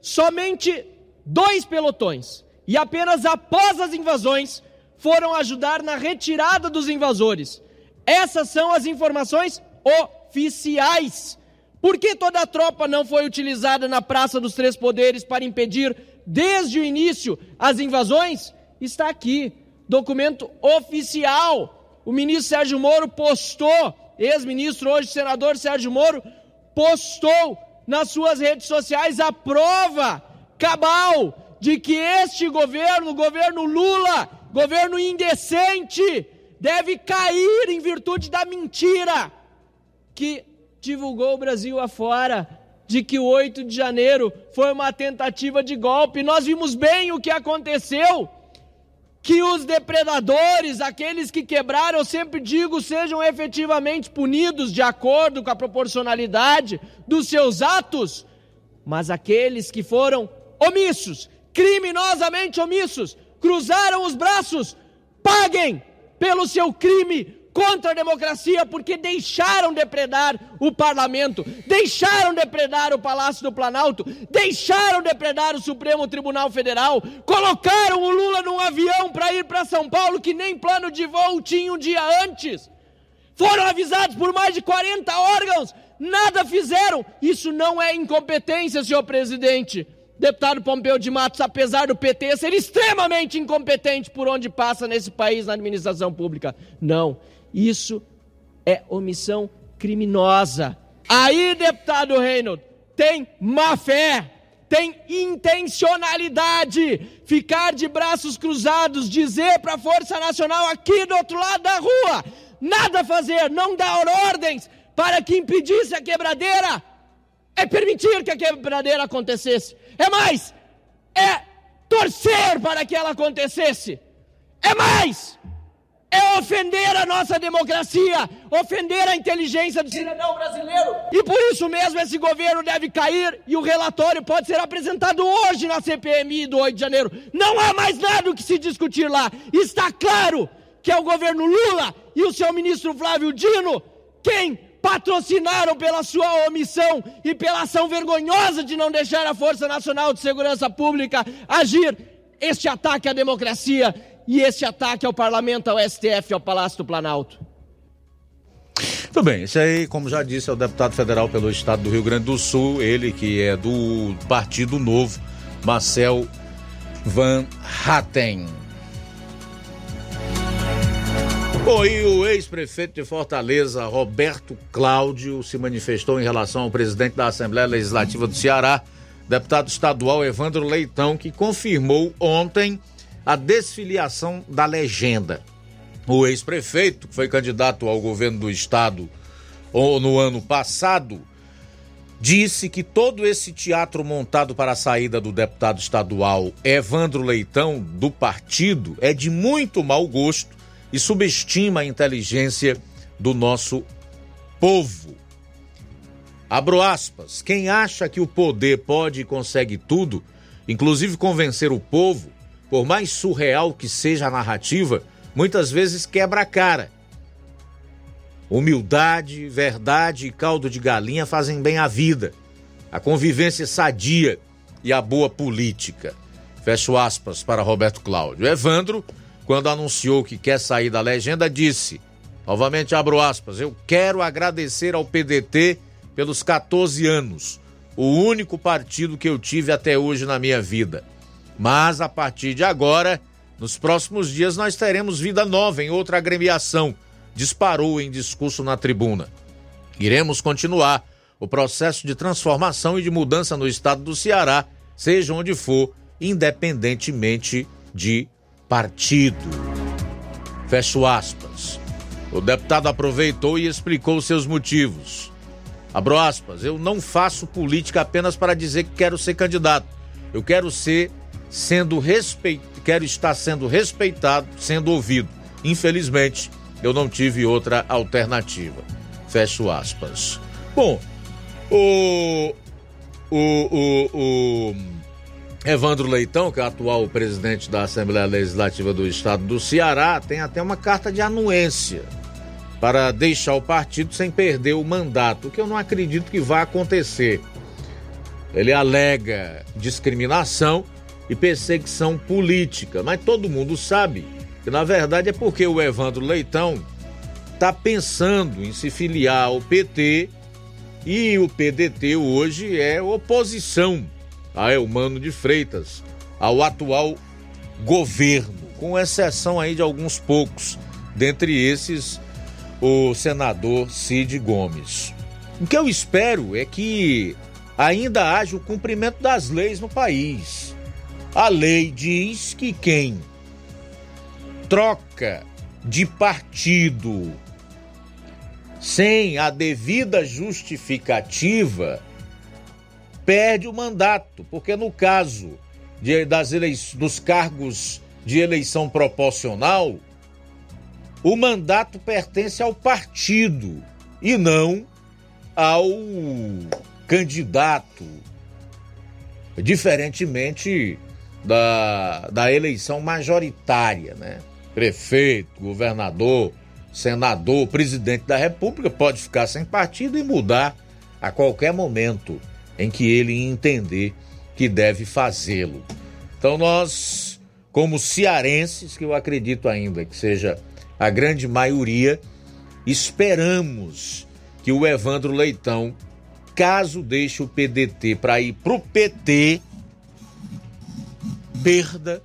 Somente dois pelotões e apenas após as invasões foram ajudar na retirada dos invasores. Essas são as informações oficiais. Por que toda a tropa não foi utilizada na Praça dos Três Poderes para impedir, desde o início, as invasões? Está aqui documento oficial. O ministro Sérgio Moro postou, ex-ministro, hoje senador Sérgio Moro, postou nas suas redes sociais a prova cabal de que este governo, governo Lula, governo indecente, deve cair em virtude da mentira que divulgou o Brasil afora de que o 8 de janeiro foi uma tentativa de golpe. Nós vimos bem o que aconteceu que os depredadores, aqueles que quebraram, eu sempre digo, sejam efetivamente punidos de acordo com a proporcionalidade dos seus atos, mas aqueles que foram omissos, criminosamente omissos, cruzaram os braços, paguem pelo seu crime contra a democracia, porque deixaram depredar o parlamento, deixaram depredar o Palácio do Planalto, deixaram depredar o Supremo Tribunal Federal, colocaram o Lula num avião para ir para São Paulo que nem plano de voo tinha um dia antes. Foram avisados por mais de 40 órgãos, nada fizeram. Isso não é incompetência, senhor presidente. Deputado Pompeu de Matos, apesar do PT ser extremamente incompetente por onde passa nesse país na administração pública. Não, isso é omissão criminosa. Aí, deputado Reynolds, tem má fé, tem intencionalidade, ficar de braços cruzados, dizer para a Força Nacional aqui do outro lado da rua, nada fazer, não dar ordens para que impedisse a quebradeira, é permitir que a quebradeira acontecesse. É mais, é torcer para que ela acontecesse. É mais, é ofender a nossa democracia, ofender a inteligência do cidadão brasileiro. E por isso mesmo esse governo deve cair e o relatório pode ser apresentado hoje na CPMI do 8 de janeiro. Não há mais nada o que se discutir lá. Está claro que é o governo Lula e o seu ministro Flávio Dino quem patrocinaram pela sua omissão e pela ação vergonhosa de não deixar a Força Nacional de Segurança Pública agir este ataque à democracia e este ataque ao parlamento, ao STF, ao Palácio do Planalto. Tudo bem, esse aí, como já disse, é o deputado federal pelo estado do Rio Grande do Sul, ele que é do Partido Novo, Marcel Van Hatten. Bom, e o ex-prefeito de Fortaleza, Roberto Cláudio, se manifestou em relação ao presidente da Assembleia Legislativa do Ceará, deputado estadual Evandro Leitão, que confirmou ontem a desfiliação da legenda. O ex-prefeito, que foi candidato ao governo do estado no ano passado, disse que todo esse teatro montado para a saída do deputado estadual Evandro Leitão, do partido, é de muito mau gosto e subestima a inteligência do nosso povo. Abro aspas. Quem acha que o poder pode e consegue tudo, inclusive convencer o povo, por mais surreal que seja a narrativa, muitas vezes quebra a cara. Humildade, verdade e caldo de galinha fazem bem à vida, a convivência sadia e a boa política. Fecho aspas para Roberto Cláudio. Evandro quando anunciou que quer sair da legenda, disse, novamente abro aspas, eu quero agradecer ao PDT pelos 14 anos, o único partido que eu tive até hoje na minha vida. Mas a partir de agora, nos próximos dias nós teremos vida nova em outra agremiação, disparou em discurso na tribuna. Iremos continuar o processo de transformação e de mudança no estado do Ceará, seja onde for, independentemente de partido. Fecho aspas. O deputado aproveitou e explicou seus motivos. Abro aspas, eu não faço política apenas para dizer que quero ser candidato. Eu quero ser sendo respeitado, quero estar sendo respeitado, sendo ouvido. Infelizmente, eu não tive outra alternativa. Fecho aspas. Bom, o o, o, o Evandro Leitão, que é atual presidente da Assembleia Legislativa do Estado do Ceará, tem até uma carta de anuência para deixar o partido sem perder o mandato, que eu não acredito que vá acontecer. Ele alega discriminação e perseguição política, mas todo mundo sabe que na verdade é porque o Evandro Leitão está pensando em se filiar ao PT e o PDT hoje é oposição a Elmano de Freitas, ao atual governo, com exceção aí de alguns poucos, dentre esses o senador Cid Gomes. O que eu espero é que ainda haja o cumprimento das leis no país. A lei diz que quem troca de partido sem a devida justificativa perde o mandato, porque no caso de, das dos cargos de eleição proporcional, o mandato pertence ao partido e não ao candidato. Diferentemente da, da eleição majoritária, né? Prefeito, governador, senador, presidente da República pode ficar sem partido e mudar a qualquer momento em que ele entender que deve fazê-lo. Então nós, como cearenses, que eu acredito ainda que seja a grande maioria, esperamos que o Evandro Leitão, caso deixe o PDT para ir pro PT, perda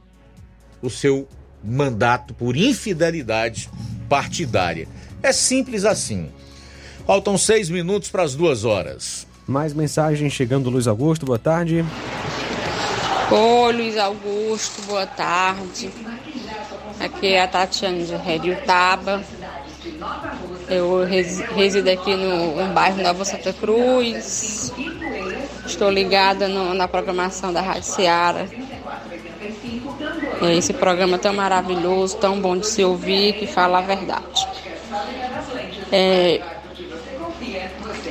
o seu mandato por infidelidade partidária. É simples assim. Faltam seis minutos para as duas horas. Mais mensagem chegando, Luiz Augusto, boa tarde. Oi, Luiz Augusto, boa tarde. Aqui é a Tatiana de Redutaba. Eu resido aqui no, no bairro Nova Santa Cruz. Estou ligada no, na programação da Rádio Seara. Esse programa tão maravilhoso, tão bom de se ouvir, que fala a verdade. É,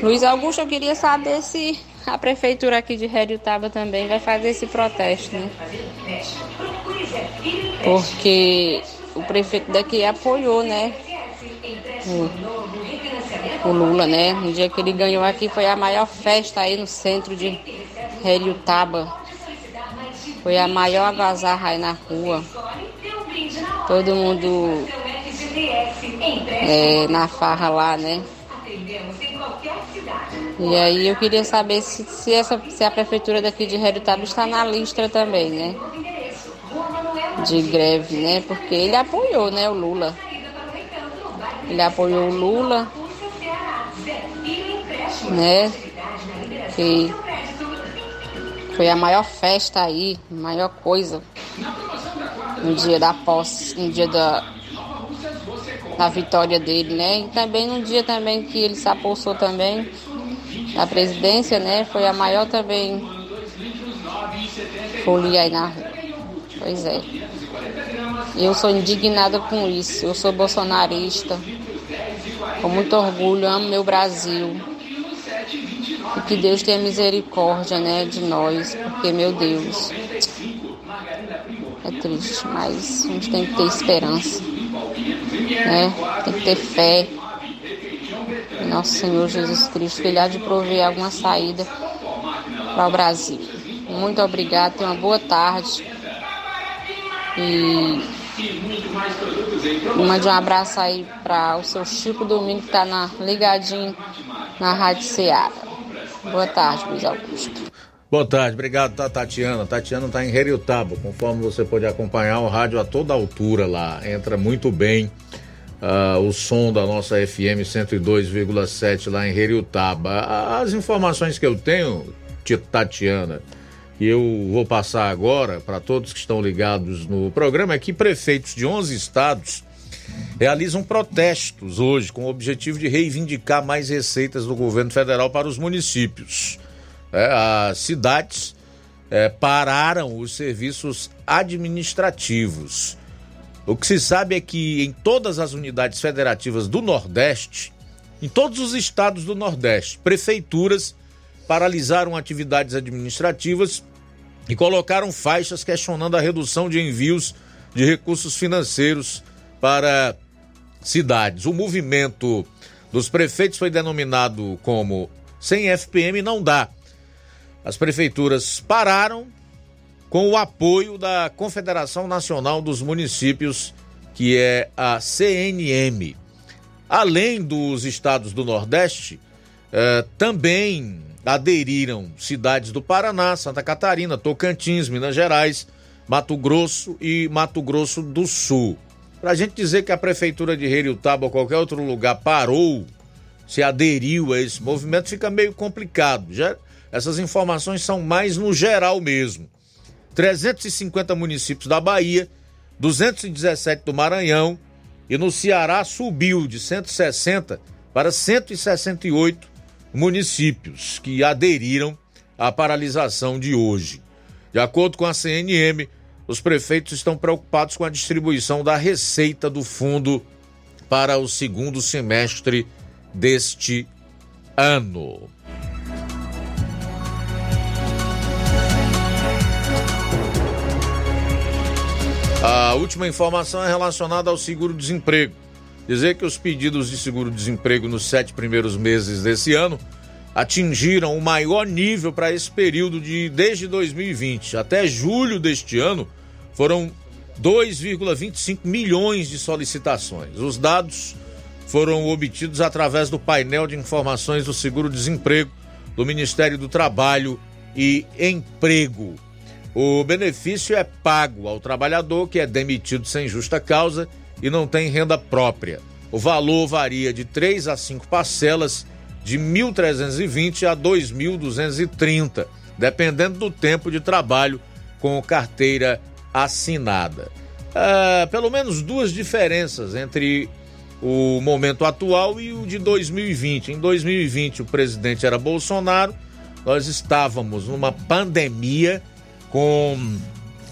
Luiz Augusto, eu queria saber se a prefeitura aqui de Redutaba também vai fazer esse protesto, né? Porque o prefeito daqui apoiou, né? O, o, Lula, né? No dia que ele ganhou aqui foi a maior festa aí no centro de Redutaba. Foi a maior agazarra aí na rua. Todo mundo é, na farra lá, né? E aí eu queria saber se, se, essa, se a prefeitura daqui de Redutaba está na lista também, né? De greve, né? Porque ele apoiou, né, o Lula. Ele apoiou o Lula, né? Que foi a maior festa aí, maior coisa. No dia da posse, no dia da, da vitória dele, né? E também no dia também que ele se apossou também da presidência, né? Foi a maior também folia aí na rua. Pois é. Eu sou indignada com isso. Eu sou bolsonarista. Com muito orgulho, amo meu Brasil. E que Deus tenha misericórdia, né, de nós, porque meu Deus. É triste, mas a gente tem que ter esperança. Né? Tem que ter fé. Nosso Senhor Jesus Cristo, que Ele há de prover alguma saída para o Brasil. Muito obrigado, tenha uma boa tarde. E mande um abraço aí para o seu Chico Domingo que está ligadinho na Rádio Ceará. Boa tarde, Luiz Augusto. Boa tarde, obrigado, tá, Tatiana. Tatiana está em Heriotaba, conforme você pode acompanhar o rádio a toda altura lá. Entra muito bem uh, o som da nossa FM 102,7 lá em Heriotaba. As informações que eu tenho, Tatiana, e eu vou passar agora para todos que estão ligados no programa, é que prefeitos de 11 estados realizam protestos hoje com o objetivo de reivindicar mais receitas do governo federal para os municípios. É, as cidades é, pararam os serviços administrativos. O que se sabe é que em todas as unidades federativas do Nordeste, em todos os estados do Nordeste, prefeituras paralisaram atividades administrativas e colocaram faixas questionando a redução de envios de recursos financeiros para cidades. O movimento dos prefeitos foi denominado como sem FPM não dá. As prefeituras pararam com o apoio da Confederação Nacional dos Municípios, que é a CNM. Além dos estados do Nordeste, eh, também aderiram cidades do Paraná, Santa Catarina, Tocantins, Minas Gerais, Mato Grosso e Mato Grosso do Sul. Para a gente dizer que a prefeitura de Heriutaba ou qualquer outro lugar parou, se aderiu a esse movimento, fica meio complicado. Já, essas informações são mais no geral mesmo. 350 municípios da Bahia, 217 do Maranhão e no Ceará subiu de 160 para 168 municípios que aderiram à paralisação de hoje. De acordo com a CNM, os prefeitos estão preocupados com a distribuição da receita do fundo para o segundo semestre deste ano. A última informação é relacionada ao seguro-desemprego. Dizer que os pedidos de seguro-desemprego nos sete primeiros meses desse ano atingiram o maior nível para esse período de desde 2020 até julho deste ano foram 2,25 milhões de solicitações. Os dados foram obtidos através do painel de informações do seguro-desemprego do Ministério do Trabalho e Emprego. O benefício é pago ao trabalhador que é demitido sem justa causa e não tem renda própria. O valor varia de 3 a 5 parcelas de 1.320 a 2.230, dependendo do tempo de trabalho com carteira assinada. Ah, pelo menos duas diferenças entre o momento atual e o de 2020. Em 2020, o presidente era Bolsonaro, nós estávamos numa pandemia com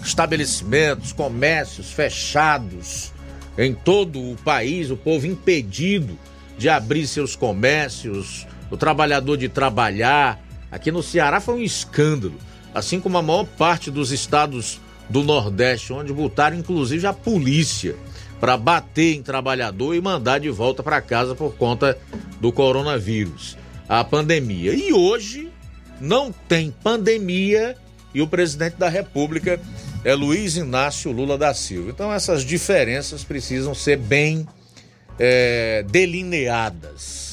estabelecimentos, comércios fechados em todo o país, o povo impedido de abrir seus comércios, o trabalhador de trabalhar. Aqui no Ceará foi um escândalo, assim como a maior parte dos estados do Nordeste, onde botaram inclusive a polícia para bater em trabalhador e mandar de volta para casa por conta do coronavírus, a pandemia. E hoje não tem pandemia e o presidente da República é Luiz Inácio Lula da Silva. Então essas diferenças precisam ser bem é, delineadas.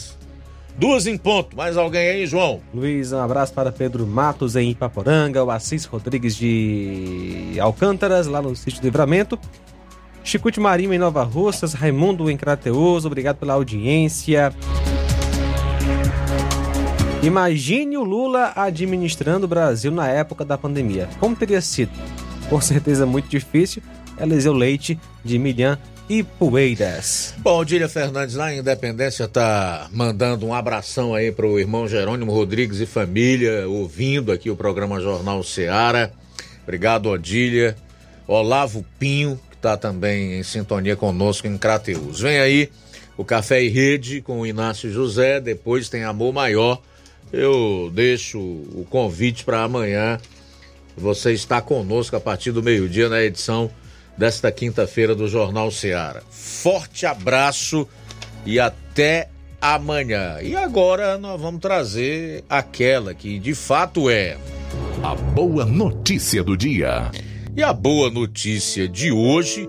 Duas em ponto. Mais alguém aí, João? Luiz, um abraço para Pedro Matos em Ipaporanga, o Assis Rodrigues de Alcântaras, lá no sítio Livramento. Chicute Marinho em Nova Russas, Raimundo em Crateus, obrigado pela audiência. Imagine o Lula administrando o Brasil na época da pandemia. Como teria sido? Com certeza muito difícil. Eliseu Leite, de Milhã e Poeiras. Bom, Dília Fernandes lá em Independência tá mandando um abração aí pro irmão Jerônimo Rodrigues e família, ouvindo aqui o programa Jornal Seara. Obrigado, Odília. Olavo Pinho, que tá também em sintonia conosco em Crateus. Vem aí o Café e Rede com o Inácio José, depois tem Amor Maior. Eu deixo o convite para amanhã. Você está conosco a partir do meio-dia na edição desta quinta-feira do Jornal Seara. Forte abraço e até amanhã. E agora nós vamos trazer aquela que de fato é a boa notícia do dia. E a boa notícia de hoje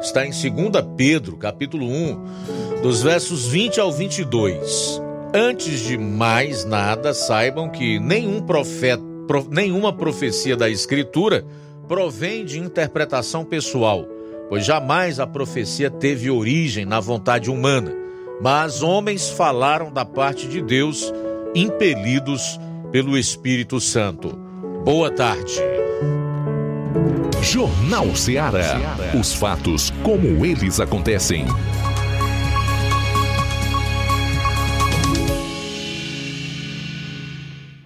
está em 2 Pedro, capítulo 1, dos versos 20 ao 22. Antes de mais nada, saibam que nenhum profeta, nenhuma profecia da Escritura provém de interpretação pessoal, pois jamais a profecia teve origem na vontade humana, mas homens falaram da parte de Deus, impelidos pelo Espírito Santo. Boa tarde. Jornal Ceará. Os fatos como eles acontecem.